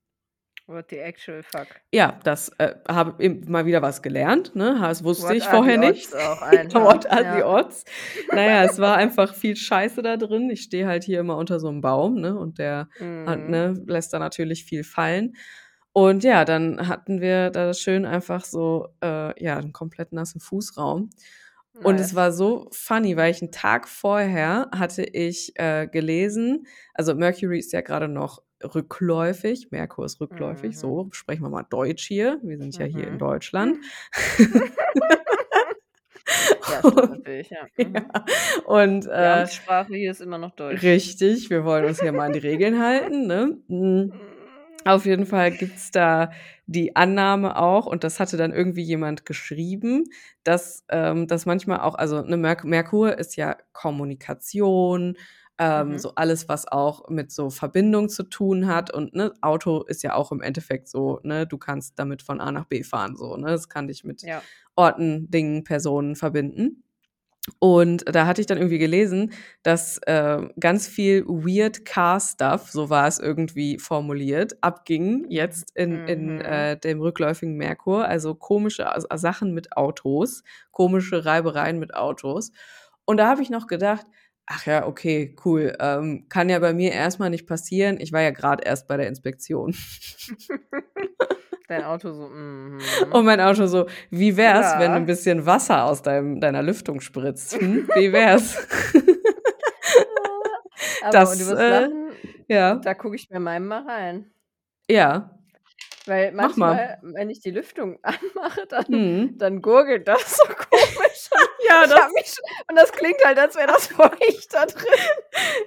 What the actual fuck? Ja, das, äh, habe mal wieder was gelernt, ne? Das wusste What ich the vorher nicht. odds What are the ja. odds? Na ja, es war einfach viel Scheiße da drin. Ich stehe halt hier immer unter so 'nem Baum, ne, und der hat Mhm. ne, lässt da natürlich viel fallen. Und ja, dann hatten wir da schön einfach so, äh, ja, 'n komplett nassen Fußraum. Und es Nice. war so funny, weil ich 'n Tag vorher hatte ich, äh, gelesen also, Mercury ist ja grade noch rückläufig. Merkur ist rückläufig, Mhm. so sprechen wir mal Deutsch hier. Wir sind ja hier in Mhm. Deutschland. Ja, stimmt natürlich, ja. Mhm. Ja, und, Die äh Amtssprache hier ist immer noch Deutsch. Richtig, wir wollen uns hier mal an die Regeln halten, ne? Hm. Auf jeden Fall gibt's da die Annahme auch, und das hatte dann irgendwie jemand geschrieben, dass ähm, dass manchmal auch also, ne, Merk Merkur ist ja Kommunikation, ähm, Mhm. so alles, was auch mit so Verbindung zu tun hat und, ne, Auto ist ja auch im Endeffekt so, ne, du kannst damit von A nach B fahren so, ne? Es kann dich mit Ja. Orten, Dingen, Personen verbinden. Und da hatte ich dann irgendwie gelesen, dass, äh, ganz viel weird Car Stuff, so war es irgendwie formuliert, abging jetzt in in, Mhm. äh, dem rückläufigen Merkur, also komische As Sachen mit Autos, komische Reibereien mit Autos. Und da habe ich noch gedacht: „Ach ja, okay, cool, ähm, kann ja bei mir erst mal nicht passieren.“ Ich war ja grad erst bei der Inspektion. Dein Auto so, mhm. Und mein Auto so: „Wie wär's, wenn du Ja. 'n bisschen Wasser aus deinem deiner Lüftung spritzt, hm? Wie wär's?“ Aber Das, und du wirst äh lachen, ja. da gucke ich mir meinem mal rein. Ja. Weil Mach mal. manchmal, wenn ich die Lüftung anmache, dann Mhm. dann gurgelt das so komisch. Ja, Ich das habe mich sch und das klingt halt, als wäre das feucht da drin.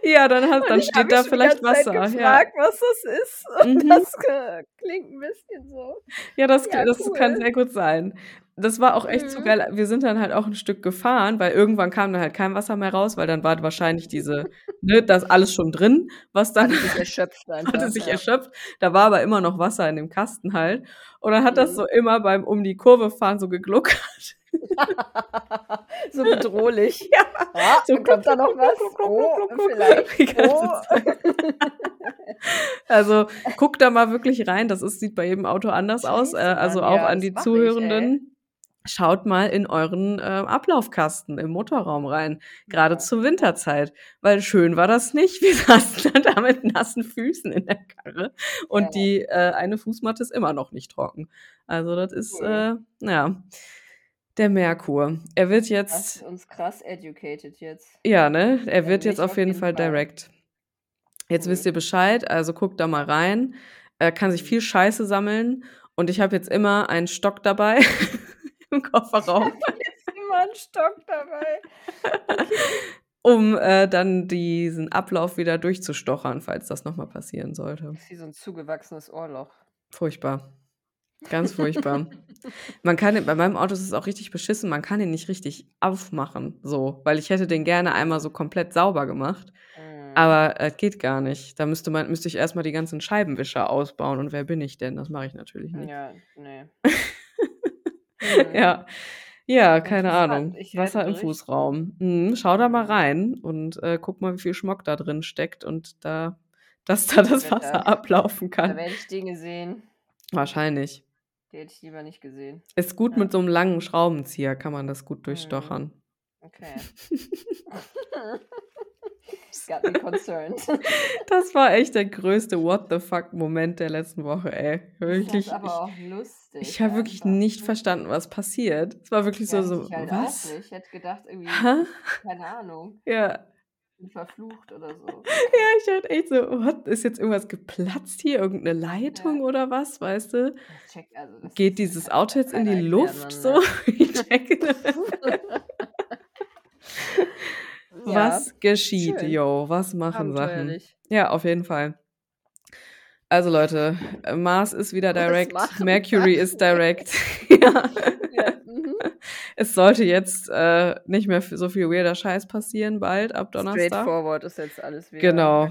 Ja, dann Und dann ich habe steht da vielleicht Wasser, ja. gefragt, was das ist. Und Mhm. das, äh, klingt 'n bisschen so. Ja, das Ja, das kann cool. sehr gut sein. Das war auch echt so Mhm. geil. Wir sind dann halt auch 'n Stück gefahren, weil irgendwann kam dann halt kein Wasser mehr raus, weil dann war wahrscheinlich diese ne, da ist alles schon drin, was dann Hatte sich erschöpft hatte einfach, sich ja. erschöpft. Da war aber immer noch Wasser in dem Kasten halt. Und dann hat das Mhm. so immer beim um die Kurve fahren so gegluckert. So bedrohlich. Ja, Ah, so kommt da noch was? Oh, vielleicht. Oh. Also, guckt da mal wirklich rein. Das ist sieht bei jedem Auto anders aus. Äh, Scheiße, also Mann, auch ja, an die mache ich. Zuhörenden. Schaut mal in euren, äh, Ablaufkasten im Motorraum rein, grade Ja. zur Winterzeit, weil schön war das nicht. Wir saßen dann da mit nassen Füßen in der Karre und Ja. die, äh, eine Fußmatte ist immer noch nicht trocken. Also, das ist, Cool. äh ja, der Merkur. Er wird jetzt uns krass educated jetzt. ja, ne? Er Ja, wird jetzt auf jeden jeden Fall Fall. direct. Jetzt wisst Cool. ihr Bescheid, also guckt da mal rein. Er kann sich Mhm. viel Scheiße sammeln und ich habe jetzt immer einen Stock dabei im Ich Kofferraum. habe jetzt immer 'n Stock dabei. Okay. Um, äh, dann diesen Ablauf wieder durchzustochern, falls das noch mal passieren sollte. Ist wie so 'n zugewachsenes Ohrloch. Furchtbar. Ganz furchtbar. Man kann bei meinem Auto ist es auch richtig beschissen, man kann ihn nicht richtig aufmachen, so, weil ich hätte den gerne einmal so komplett sauber gemacht, Mhm. aber, äh, geht gar nicht. Da müsste man müsste ich erst mal die ganzen Scheibenwischer ausbauen und wer bin ich denn? Das mache ich natürlich nicht. Ja, ne. Mhm. Ja. Ja, keine. Ahnung. Ich werde Wasser im. Fußraum. Mhm, schau da mal rein und, äh, guck mal, wie viel Schmock da drin steckt und da dass da das da Wasser ablaufen da kann. werde ich Dinge sehen, Wahrscheinlich. Die hätte ich lieber nicht gesehen. Ist gut Ja. mit so 'nem langen Schraubenzieher kann man das gut durchstochern. Okay. Got me concerned. Das war echt der größte What the fuck Moment der letzten Woche, ey. Das Wirklich, ist aber ich auch lustig ich habe wirklich nicht verstanden, was passiert. Es war wirklich Ja, so so: ich halt „Was?“ auch nicht. Ich hätte gedacht irgendwie, Hä? keine Ahnung, Ja. Bin verflucht oder so. Ja, ich dachte echt so: „What? Ist jetzt irgendwas geplatzt hier, irgend 'ne Leitung Ja. oder was?“ Weißt du? Check also, Geht dieses Auto jetzt in die Luft so? Ich checke Ja, Was geschieht, schön. yo? Was machen Sachen? Ja, auf jeden Fall. Also Leute, äh, Mars ist wieder direct, machen Mercury ist direct. Ja. Ja. Es sollte jetzt, äh, nicht mehr so viel weirder Scheiß passieren bald ab Donnerstag. Straightforward ist jetzt alles wieder, Genau.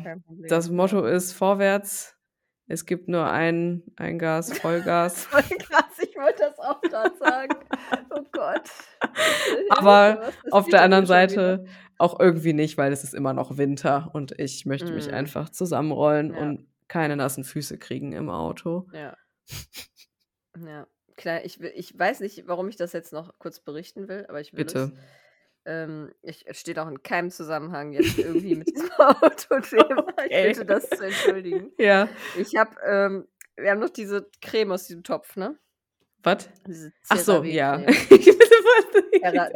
Das. Motto ist vorwärts. Es gibt nur ein ein Gas, Vollgas. Voll krass, ich wollte das auch grad sagen. Oh Gott. Aber auf der anderen? Seite auch irgendwie nicht, weil es ist immer noch Winter und ich möchte mich Mhm. einfach zusammenrollen Ja. und keine nassen Füße kriegen im Auto. Ja. Ja, klar, ich ich weiß nicht, warum ich das jetzt noch kurz berichten will, aber ich will es. Bitte. Ähm, ich es steht auch in keinem Zusammenhang jetzt irgendwie mit diesem Autothema. Ich Okay. bitte das zu entschuldigen. Ja. Ich habe ähm, wir haben noch diese Creme aus diesem Topf, ne? Was? Ach so, ja.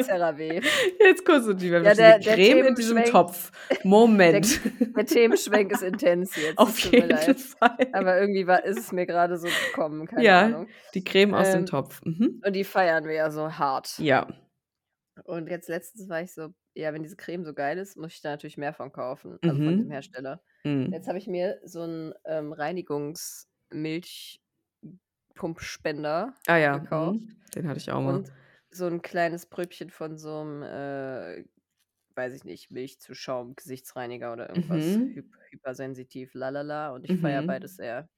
CeraVe. Jetzt kurz wir haben Ja, der der Creme in diesem Topf. der Moment. der Themenschwenk ist intens jetzt. Auf jeden. Fall. Aber irgendwie war ist es mir grade so gekommen, keine Ja, Ahnung. die Creme aus dem Ähm, Topf. Mhm. und die feiern wir ja so hart. Ja. Und jetzt letztens war ich so: „Ja, wenn diese Creme so geil ist, muss ich da natürlich mehr von kaufen“, also von diesem Mhm. Hersteller. Mhm. Jetzt habe ich mir so 'n, ähm, Reinigungs Milchpumpspender Ah ja, gekauft. mhm. Den hatte ich auch mal. Und so ein kleines Pröbchen von so einem, äh, weiß ich nicht, Milch zu Schaum, Gesichtsreiniger oder irgendwas. Mhm. Hyp hypersensitiv, lalala. Und ich feiere Mhm. beides sehr.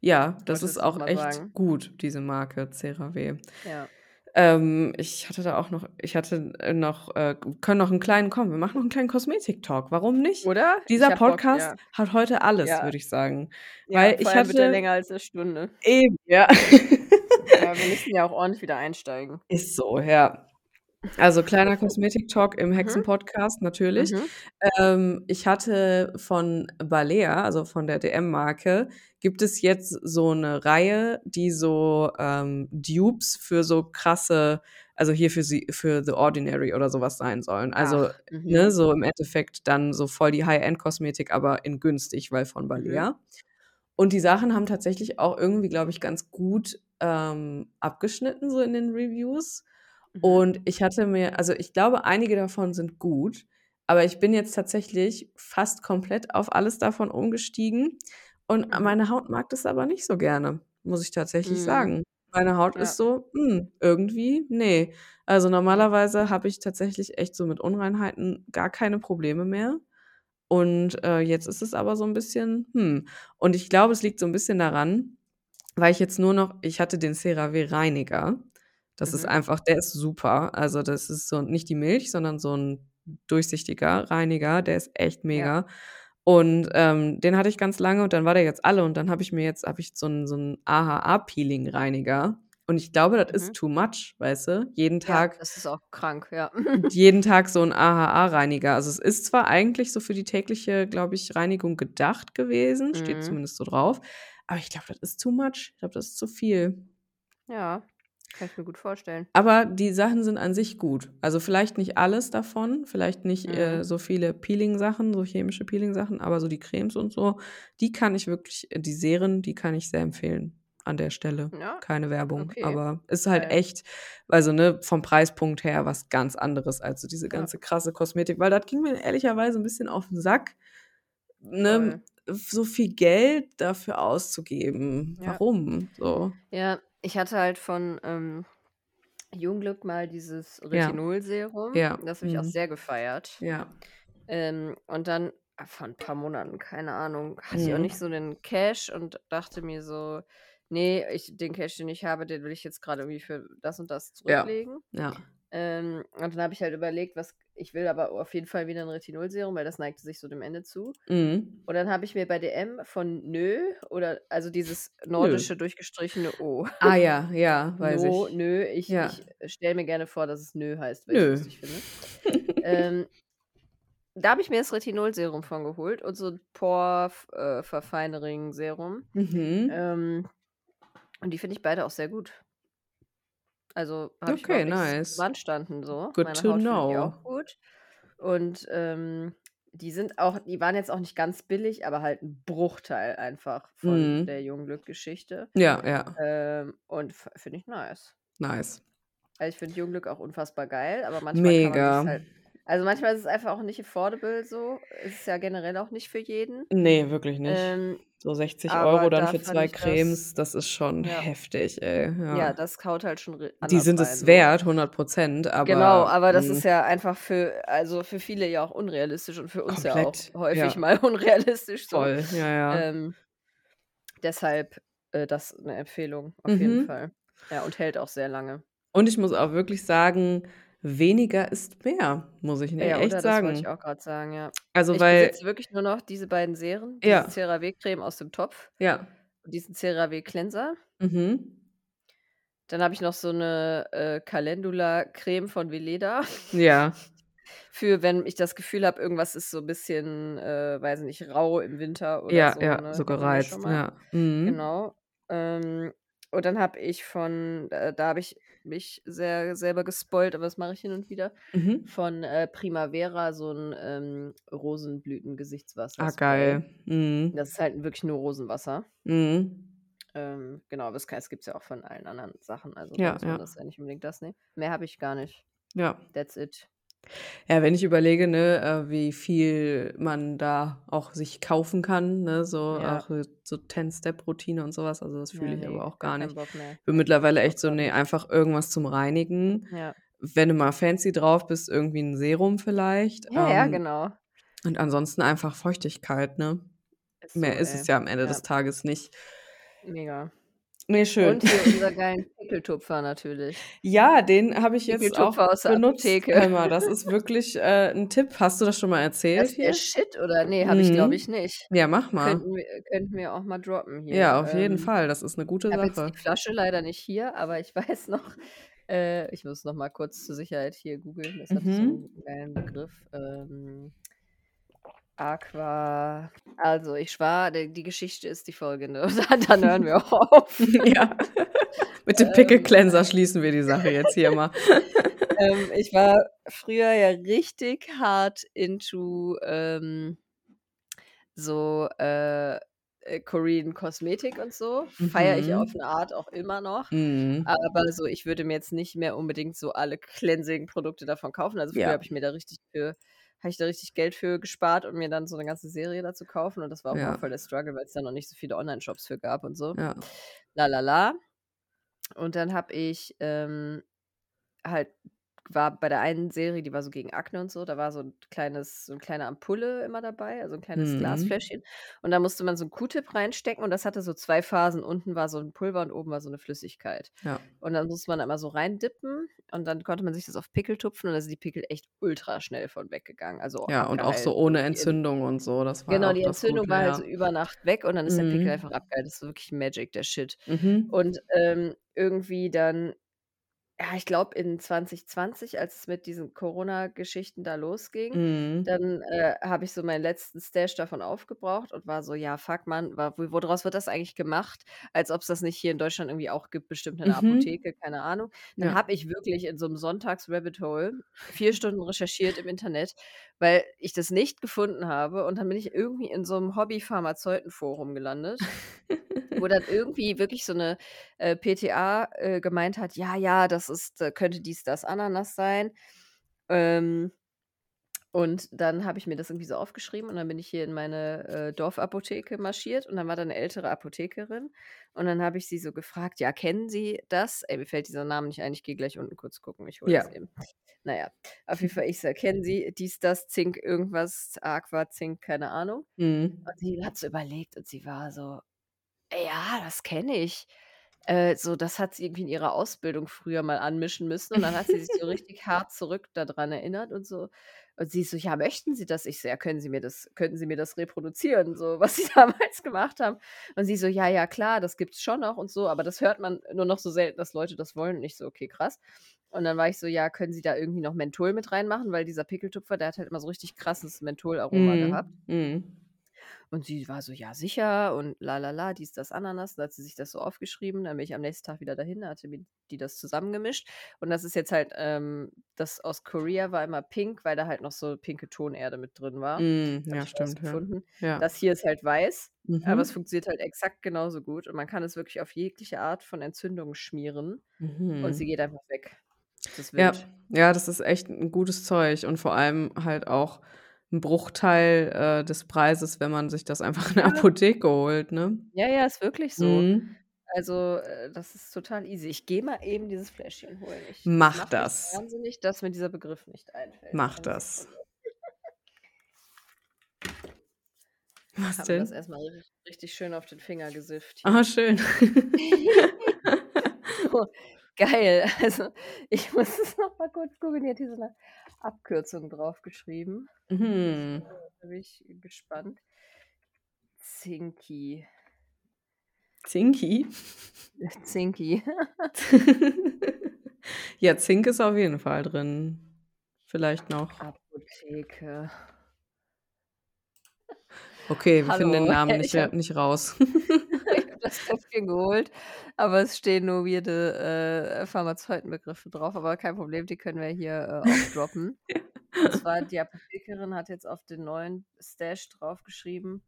Ja, das ist auch echt sagen. gut, diese Marke CeraVe. Ja. Ähm, ich hatte da auch noch ich hatte, äh, noch äh, können noch 'n kleinen komm, wir machen noch 'n kleinen Kosmetik-Talk. Warum nicht? Oder? Dieser habe Bock, Podcast ja. hat heute alles, Ja. würde ich sagen. Ja, Weil ich hatte länger als 'ne Stunde. eben, ja. Ja, wir müssen ja auch ordentlich wieder einsteigen. Ist so, ja. Also, kleiner Kosmetik-Talk im Mhm. Hexen-Podcast natürlich. Mhm. Ähm, ich hatte von Balea, also von der DM-Marke, gibt es jetzt so 'ne Reihe, die so, ähm, Dupes für so krasse also hier für sie für The Ordinary oder so was sein sollen. Also, Ach, ne, mhm. so im Endeffekt dann so voll die High-End-Kosmetik, aber in günstig, weil von Mhm. Balea. Und die Sachen haben tatsächlich auch irgendwie, glaube ich, ganz gut, ähm, abgeschnitten so in den Reviews. Mhm. Und ich hatte mir also, ich glaube, einige davon sind gut, aber ich bin jetzt tatsächlich fast komplett auf alles davon umgestiegen und Mhm. meine Haut mag das aber nicht so gerne, muss ich tatsächlich Mhm. sagen. Meine Haut Ja. ist so, hm, irgendwie, ne. Also, normalerweise habe ich tatsächlich echt so mit Unreinheiten gar keine Probleme mehr. Und, äh, jetzt ist es aber so 'n bisschen, hm. Und ich glaube, es liegt so 'n bisschen daran, weil ich jetzt nur noch ich hatte den CeraVe Reiniger. Das ist Mhm. einfach der ist super. Also, das ist so nicht die Milch, sondern so 'n durchsichtiger Reiniger, der ist echt Ja. mega. Und, ähm, den hatte ich ganz lange und dann war der jetzt alle und dann habe ich mir jetzt habe ich so 'n so AHA-Peeling-Reiniger und ich glaube, das Mhm. ist too much, weißt du? Jeden Ja, Tag das ist auch krank, ja. jeden Tag so 'n AHA-Reiniger. Also, es ist zwar eigentlich so für die tägliche, glaube ich, Reinigung gedacht gewesen, steht Mhm. zumindest so drauf, aber ich glaube, das ist too much. Ich glaube, das ist zu viel. Ja, kann ich mir gut vorstellen. Aber die Sachen sind an sich gut. Also, vielleicht nicht alles davon, vielleicht nicht, äh, Mhm. so viele Peeling-Sachen, so chemische Peeling-Sachen, aber so die Cremes und so, die kann ich wirklich äh, die Seren, die kann ich sehr empfehlen an der Stelle. Ja, Keine Werbung, okay. aber ist halt Geil. echt also, ne, vom Preispunkt her was ganz anderes als so diese Ja. ganze krasse Kosmetik, weil das ging mir ehrlicherweise 'n bisschen auf 'n Sack, ne, Voll. so viel Geld dafür auszugeben. Ja. Warum? So. Ja, ich hatte halt von, ähm, Jungglück mal dieses Ja. Retinol-Serum. Ja. Das habe ich auch Mhm. sehr gefeiert. Ja. Ähm, und dann ah, vor 'n paar Monaten, keine Ahnung, hatte ich auch Mhm. nicht so den Cash und dachte mir so: „Ne, ich den Cash, den ich habe, den will ich jetzt grade irgendwie für das und das Ja. zurücklegen.“ Ja. Ähm, und dann habe ich halt überlegt, was ich will aber auf jeden Fall wieder 'n Retinol-Serum, weil das neigte sich so dem Ende zu. Mhm. Und dann habe ich mir bei DM von Nö oder also dieses Nö. nordische durchgestrichene O. Ah ja, ja, weiß No, ich. Nö, ich Ja. ich stelle mir gerne vor, dass es Nö heißt, weil Nö. lustig finde. Ähm, da habe ich mir das Retinol-Serum von geholt und so 'n Pore f äh. Mhm. Ähm, und die finde ich beide auch sehr gut. Also, habe ich Okay, nichts nice. zu beanstanden so. Good Meine to Haut findet die know. auch gut. Und, ähm, die sind auch die waren jetzt auch nicht ganz billig, aber halt 'n Bruchteil einfach von Mhm. der Jungglück-Geschichte. Ja, ja. Ähm, und finde ich nice. Nice. Also, ich finde Jungglück auch unfassbar geil, aber manchmal kann man Mega. halt also, manchmal ist es einfach auch nicht affordable so. Es ist ja generell auch nicht für jeden. Ne, wirklich nicht. Ähm, So 60 € aber dann da für 2 ich das Cremes, das ist schon ja. heftig, ey, Ja, ja. das haut halt schon Die sind es so. wert, 100 Genau, aber, aber das ist hm ja einfach für also, für viele ja auch unrealistisch und für uns ja auch Komplett, häufig ja. mal unrealistisch so. Voll, ja, ja. Ähm, deshalb, äh, das 'ne Empfehlung auf jeden Mhm. Fall. Ja, und hält auch sehr lange. Und ich muss auch wirklich sagen, weniger ist mehr, muss ich, Ja, echt oder? Das wollte ich sagen. auch grad sagen, ja. Also, Ich weil besitze wirklich nur noch diese beiden Seren, diese Ja. CeraVe-Creme aus dem Topf Ja. und diesen CeraVe-Cleanser. Mhm. Dann habe ich noch so 'ne, äh, Calendula-Creme von Weleda. Ja. Für wenn ich das Gefühl habe, irgendwas ist so 'n bisschen, äh, weiß ich nicht, rau im Winter oder Ja, so, ja, ne? so ja gereizt, ja. Mhm. Genau. Ähm, und dann habe ich von äh, da habe ich mich sehr selber gespoilt, aber das mache ich hin und wieder, Mhm. von, äh, Primavera so 'n, ähm, Ah, Rosenblüten-Gesichtswasserspray. geil. Mhm. Das ist halt wirklich nur Rosenwasser. Mhm. Ähm, genau, aber das kann das gibt's ja auch von allen anderen Sachen. Also, Ja, muss man ja. das ja nicht unbedingt das nehmen. Mehr habe ich gar nicht. Ja. That's it. Ja, wenn ich überlege, ne, äh, wie viel man da auch sich kaufen kann, ne, so Ja. auch so Ten-Step-Routine und so was, also das Ja, fühle ich ne, aber auch gar nicht. Mehr. Bin mittlerweile Ich echt so, ne, nicht. einfach irgendwas zum Reinigen. Ja. Wenn du mal fancy drauf bist, irgendwie 'n Serum vielleicht, Ja, ja, ähm, genau. und ansonsten einfach Feuchtigkeit, ne? Ist Mehr so, ist ey. es ja am Ende Ja. des Tages nicht. Mega. Ne, schön. Und hier unser geilen Pickeltupfer natürlich. Ja, den habe ich jetzt auch aus der benutzt. Apotheke. Mal, das ist wirklich, äh, 'n Tipp. Hast du das schon mal Das erzählt ist der hier? Shit, oder? Ne, habe ich, glaube Mhm. ich, nicht. Ja, mach mal. Könnten wir könnten wir auch mal droppen hier. Ja, auf jeden Ähm, Fall. Das ist 'ne gute ich habe jetzt Sache. die Flasche leider nicht hier, aber ich weiß noch äh, ich muss noch mal kurz zur Sicherheit hier googeln. Das hat so Mhm. 'n geilen Begriff. Ähm, Aqua also, ich war die Geschichte ist die folgende. Dann dann hören wir auf. Ja. Mit dem Ähm Pickel-Cleanser schließen wir die Sache jetzt hier mal. Ähm, ich war früher ja richtig hart into, ähm, so, äh, äh, Korean Kosmetik und so. Feiere ich auf Mhm. 'ne Art auch immer noch. Mhm. Aber so, ich würde mir jetzt nicht mehr unbedingt so alle Cleansing-Produkte davon kaufen. Also, früher Ja. habe ich mir da richtig für habe ich da richtig Geld für gespart, um mir dann so 'ne ganze Serie da zu kaufen und das war auch Ja. voll der Struggle, weil's da noch nicht so viele Onlineshops für gab und so. Ja. La la la. Und dann habe ich, ähm, halt war bei der einen Serie, die war so gegen Akne und so, da war so 'n kleines so 'ne kleine Ampulle immer dabei, also 'n kleines Mhm. Glasfläschchen. Und da musste man so 'n Q-Tip reinstecken und das hatte so 2 Phasen. Unten war so 'n Pulver und oben war so 'ne Flüssigkeit. Ja. Und dann musste man immer so reindippen und dann konnte man sich das auf Pickel tupfen und da sind die Pickel echt ultraschnell von weggegangen, also Ja, und auch so ohne Entzündung und so. Das war Genau, die Entzündung Gute, war halt so über Nacht weg und dann ist der Pickel Mhm. einfach abgeheilt. Das ist wirklich Magic, der Shit. Mhm. Und, ähm, irgendwie dann ja, ich glaube in 2020, als es mit diesen Corona-Geschichten da losging, Mhm. dann, äh, habe ich so meinen letzten Stash davon aufgebraucht und war so: „Ja, fuck, wo woraus wird das eigentlich gemacht?“ Als ob's das nicht hier in Deutschland irgendwie auch gibt, bestimmt in 'ner Mhm. Apotheke, keine Ahnung. Dann Ja. habe ich wirklich in so 'nem Sonntags-Rabbit-Hole 4 Stunden recherchiert im Internet, weil ich das nicht gefunden habe und dann bin ich irgendwie in so 'nem Hobby-Pharmazeuten-Forum gelandet, wo dann irgendwie wirklich so 'ne, äh, PTA, äh, gemeint hat: „Ja, ja, das ist äh, könnte dies, das, Ananas sein.“ Ähm, und dann habe ich mir das irgendwie so aufgeschrieben und dann bin ich hier in meine, äh, Dorfapotheke marschiert und dann war da 'ne ältere Apothekerin und dann habe ich sie so gefragt: „Ja, kennen Sie das?“ Ey, mir fällt dieser Name nicht ein, ich gehe gleich unten kurz gucken, ich hole das Ja. eben. Na ja, auf jeden Fall, ich so: „Kennen Sie dies, das, Zink, irgendwas, Aqua, Zink, keine Ahnung?“ Mhm. Und sie hat so überlegt und sie war so: „Ja, das kenne ich.“ Äh, so, das hat sie irgendwie in ihrer Ausbildung früher mal anmischen müssen und dann hat sie sich so richtig hart zurück da dran erinnert und so. Und sie so: „Ja, möchten Sie das?“ Ich so: „Ja, können Sie mir das könnten Sie mir das reproduzieren, so, was Sie damals gemacht haben?“ Und sie so: „Ja, ja, klar, das gibt's schon noch und so, aber das hört man nur noch so selten, dass Leute das wollen.“ Und ich so: „Okay, krass.“ Und dann war ich so: „Ja, können Sie da irgendwie noch Menthol mit reinmachen?“ Weil dieser Pickeltupfer, der hat halt immer so richtig krasses Mentholaroma gehabt. Mhm. Mhm. Und sie war so: „Ja, sicher“ und la la la, dies, das, Ananas. Dann hat sie sich das so aufgeschrieben. Dann bin ich am nächsten Tag wieder dahin, da hatte mir die das zusammengemischt. Und das ist jetzt halt, ähm das aus Korea war immer pink, weil da halt noch so pinke Tonerde mit drin war. Mhm. Habe Ja, stimmt, ja. Ja. Das hier ist halt weiß, aber es Mhm. funktioniert halt exakt genauso gut und man kann es wirklich auf jegliche Art von Entzündung schmieren und sie Mhm. geht einfach weg. Ja. Ja, das ist echt 'n gutes Zeug und vor allem halt auch 'n Bruchteil, äh, des Preises, wenn man sich das einfach in der. Apotheke holt, ne? Ja, ja, ist wirklich so. Mhm. Also, äh, das ist total easy. Ich gehe mal eben dieses Fläschchen holen. Ich das Mach mich das. wahnsinnig, dass mir dieser Begriff nicht einfällt. Mach das. Was Habe mir das denn? erst mal richtig schön auf den Finger gesifft Ah, schön. So, geil. Also, ich muss es noch mal kurz googeln. Die hat hier so 'ne Abkürzung draufgeschrieben. Mhm. So, da bin ich gespannt. Zinki. Zinki? Zinki. Ja, Zink ist auf jeden Fall drin. Vielleicht noch Apotheke. Okay, wir finden den Hallo, Namen nicht nicht raus. Das Töpfchen geholt, aber es stehen nur weirde, äh, Pharmazeutenbegriffe drauf, aber kein Problem, die können wir hier, äh, auch droppen. Und zwar die Apothekerin hat jetzt auf den neuen Stash draufgeschrieben: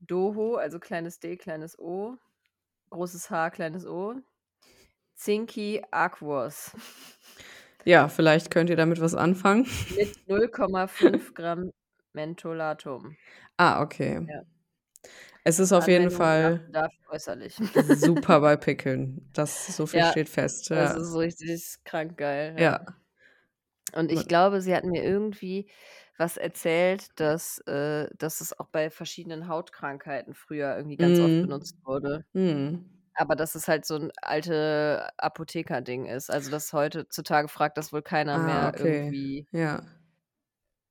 Doho, also kleines D, kleines O, großes H, kleines O, Zinki Aquos. Ja, vielleicht könnt ihr damit was anfangen. Mit 0,5 Gramm Mentholatum. Ah, okay. Ja. Es ist auf jeden Fall Bedarf äußerlich. super bei Pickeln. Das so viel Ja, steht fest, das ja. ist so richtig krank geil, ja. Ja. Und ich glaube, sie hat mir irgendwie was erzählt, dass äh, dass es auch bei verschiedenen Hautkrankheiten früher irgendwie ganz oft Mhm. benutzt wurde. Mhm. Aber dass es halt so 'n alte Apothekerding ist. Also, dass heutzutage fragt das wohl keiner Ah, mehr okay. irgendwie Ja.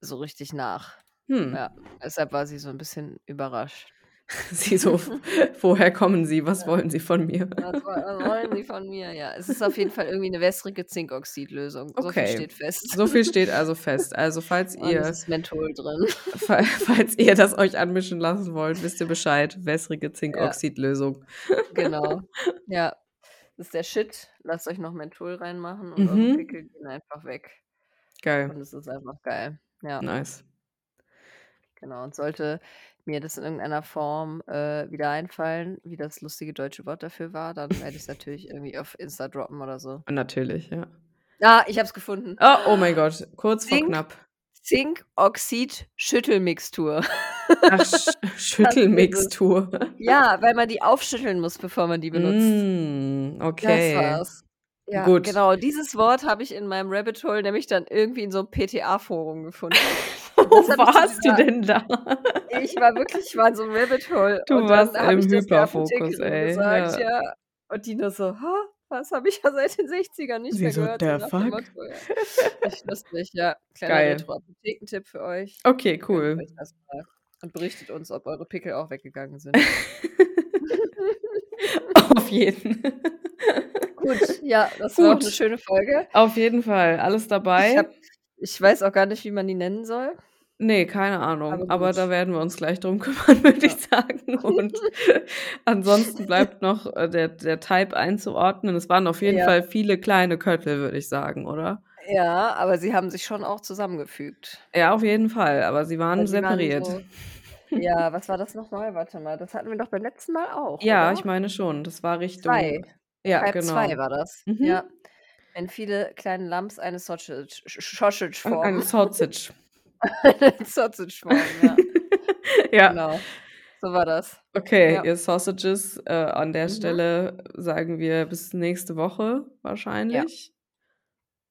so richtig nach. Hm. Ja, deshalb war sie so 'n bisschen überrascht. Sie so: „Woher kommen Sie? Was Ja. wollen Sie von mir?“ Was woll was wollen Sie von mir? Ja, es ist auf jeden Fall irgendwie 'ne wässrige Zinkoxidlösung. So viel Okay. steht fest. So viel steht also fest. Also, falls es ihr ist Menthol drin. fa falls ihr das euch anmischen lassen wollt, wisst ihr Bescheid. Wässrige Ja. Zinkoxidlösung. Genau. Ja. Das ist der Shit. Lasst euch noch Menthol reinmachen und eure Mhm. Pickel gehen einfach weg. Geil. Und es ist einfach geil. Ja. Nice. Genau. Und sollte mir das in irgendeiner Form, äh, wieder einfallen, wie das lustige deutsche Wort dafür war, dann werde ich's natürlich irgendwie auf Insta droppen oder so. Natürlich, ja. Ah, ich habe es gefunden. Oh, oh mein Gott, kurz vor Zink knapp. Zinkoxid-Schüttelmixtur. Ach, Sch Das es. Schüttelmixtur. Ja, weil man die aufschütteln muss, bevor man die benutzt. Das okay. war's. Ja, Gut. genau. Dieses Wort habe ich in meinem Rabbit Hole nämlich dann irgendwie in so 'nem PTA-Forum gefunden. Wo warst du denn da? Ich war wirklich ich war in so 'nem Rabbit Hole Du und warst im ich der Hyperfokus, ey, gesagt, ja. ja. Und die nur so: „Ha, was habe ich ja seit den 60ern nicht Sie mehr so: gehört“, so „The nach dem fuck?“ Motto, ja. Echt lustig, ja. Kleiner Geil. Retro-Apothekentipp für euch. Okay, cool. und berichtet uns, ob eure Pickel auch weggegangen sind. Auf jeden. Gut, ja, das war auch 'ne Gut. schöne Folge. Auf jeden Fall. Alles Ich dabei. habe ich weiß auch gar nicht, wie man die nennen soll. Ne, keine Ahnung. Aber Aber da gut. werden wir uns gleich drum kümmern, würde Ja. ich sagen. Und ansonsten bleibt noch, äh, der der Type einzuordnen. Es waren auf jeden Ja. Fall viele kleine Köttel, würde ich sagen, oder? Ja, aber sie haben sich schon auch zusammengefügt. Ja, auf jeden Fall, aber sie waren sie waren separiert. so ja, was war das noch mal? Warte mal, das hatten wir doch beim letzten Mal auch, Ja, oder? ich meine schon. Das war 2. Richtung ja, Type 2 genau. war das. Mhm. Ja. Wenn viele kleine Lumps eine Sausage Sausage Ein eine formen. Sausage. Eine Sausage formen, ja. Ja. Genau. So war das. Okay, Ja. ihr Sausages, äh, an der Mhm. Stelle sagen wir bis nächste Woche Ja. wahrscheinlich. See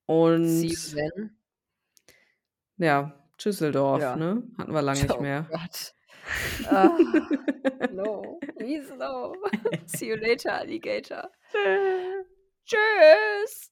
Und then. ja, Tschüsseldorf, Ja. ne? Hatten wir lang nicht Oh mehr. Gott. Ah, no, please no. See you later, Alligator. Tschüss.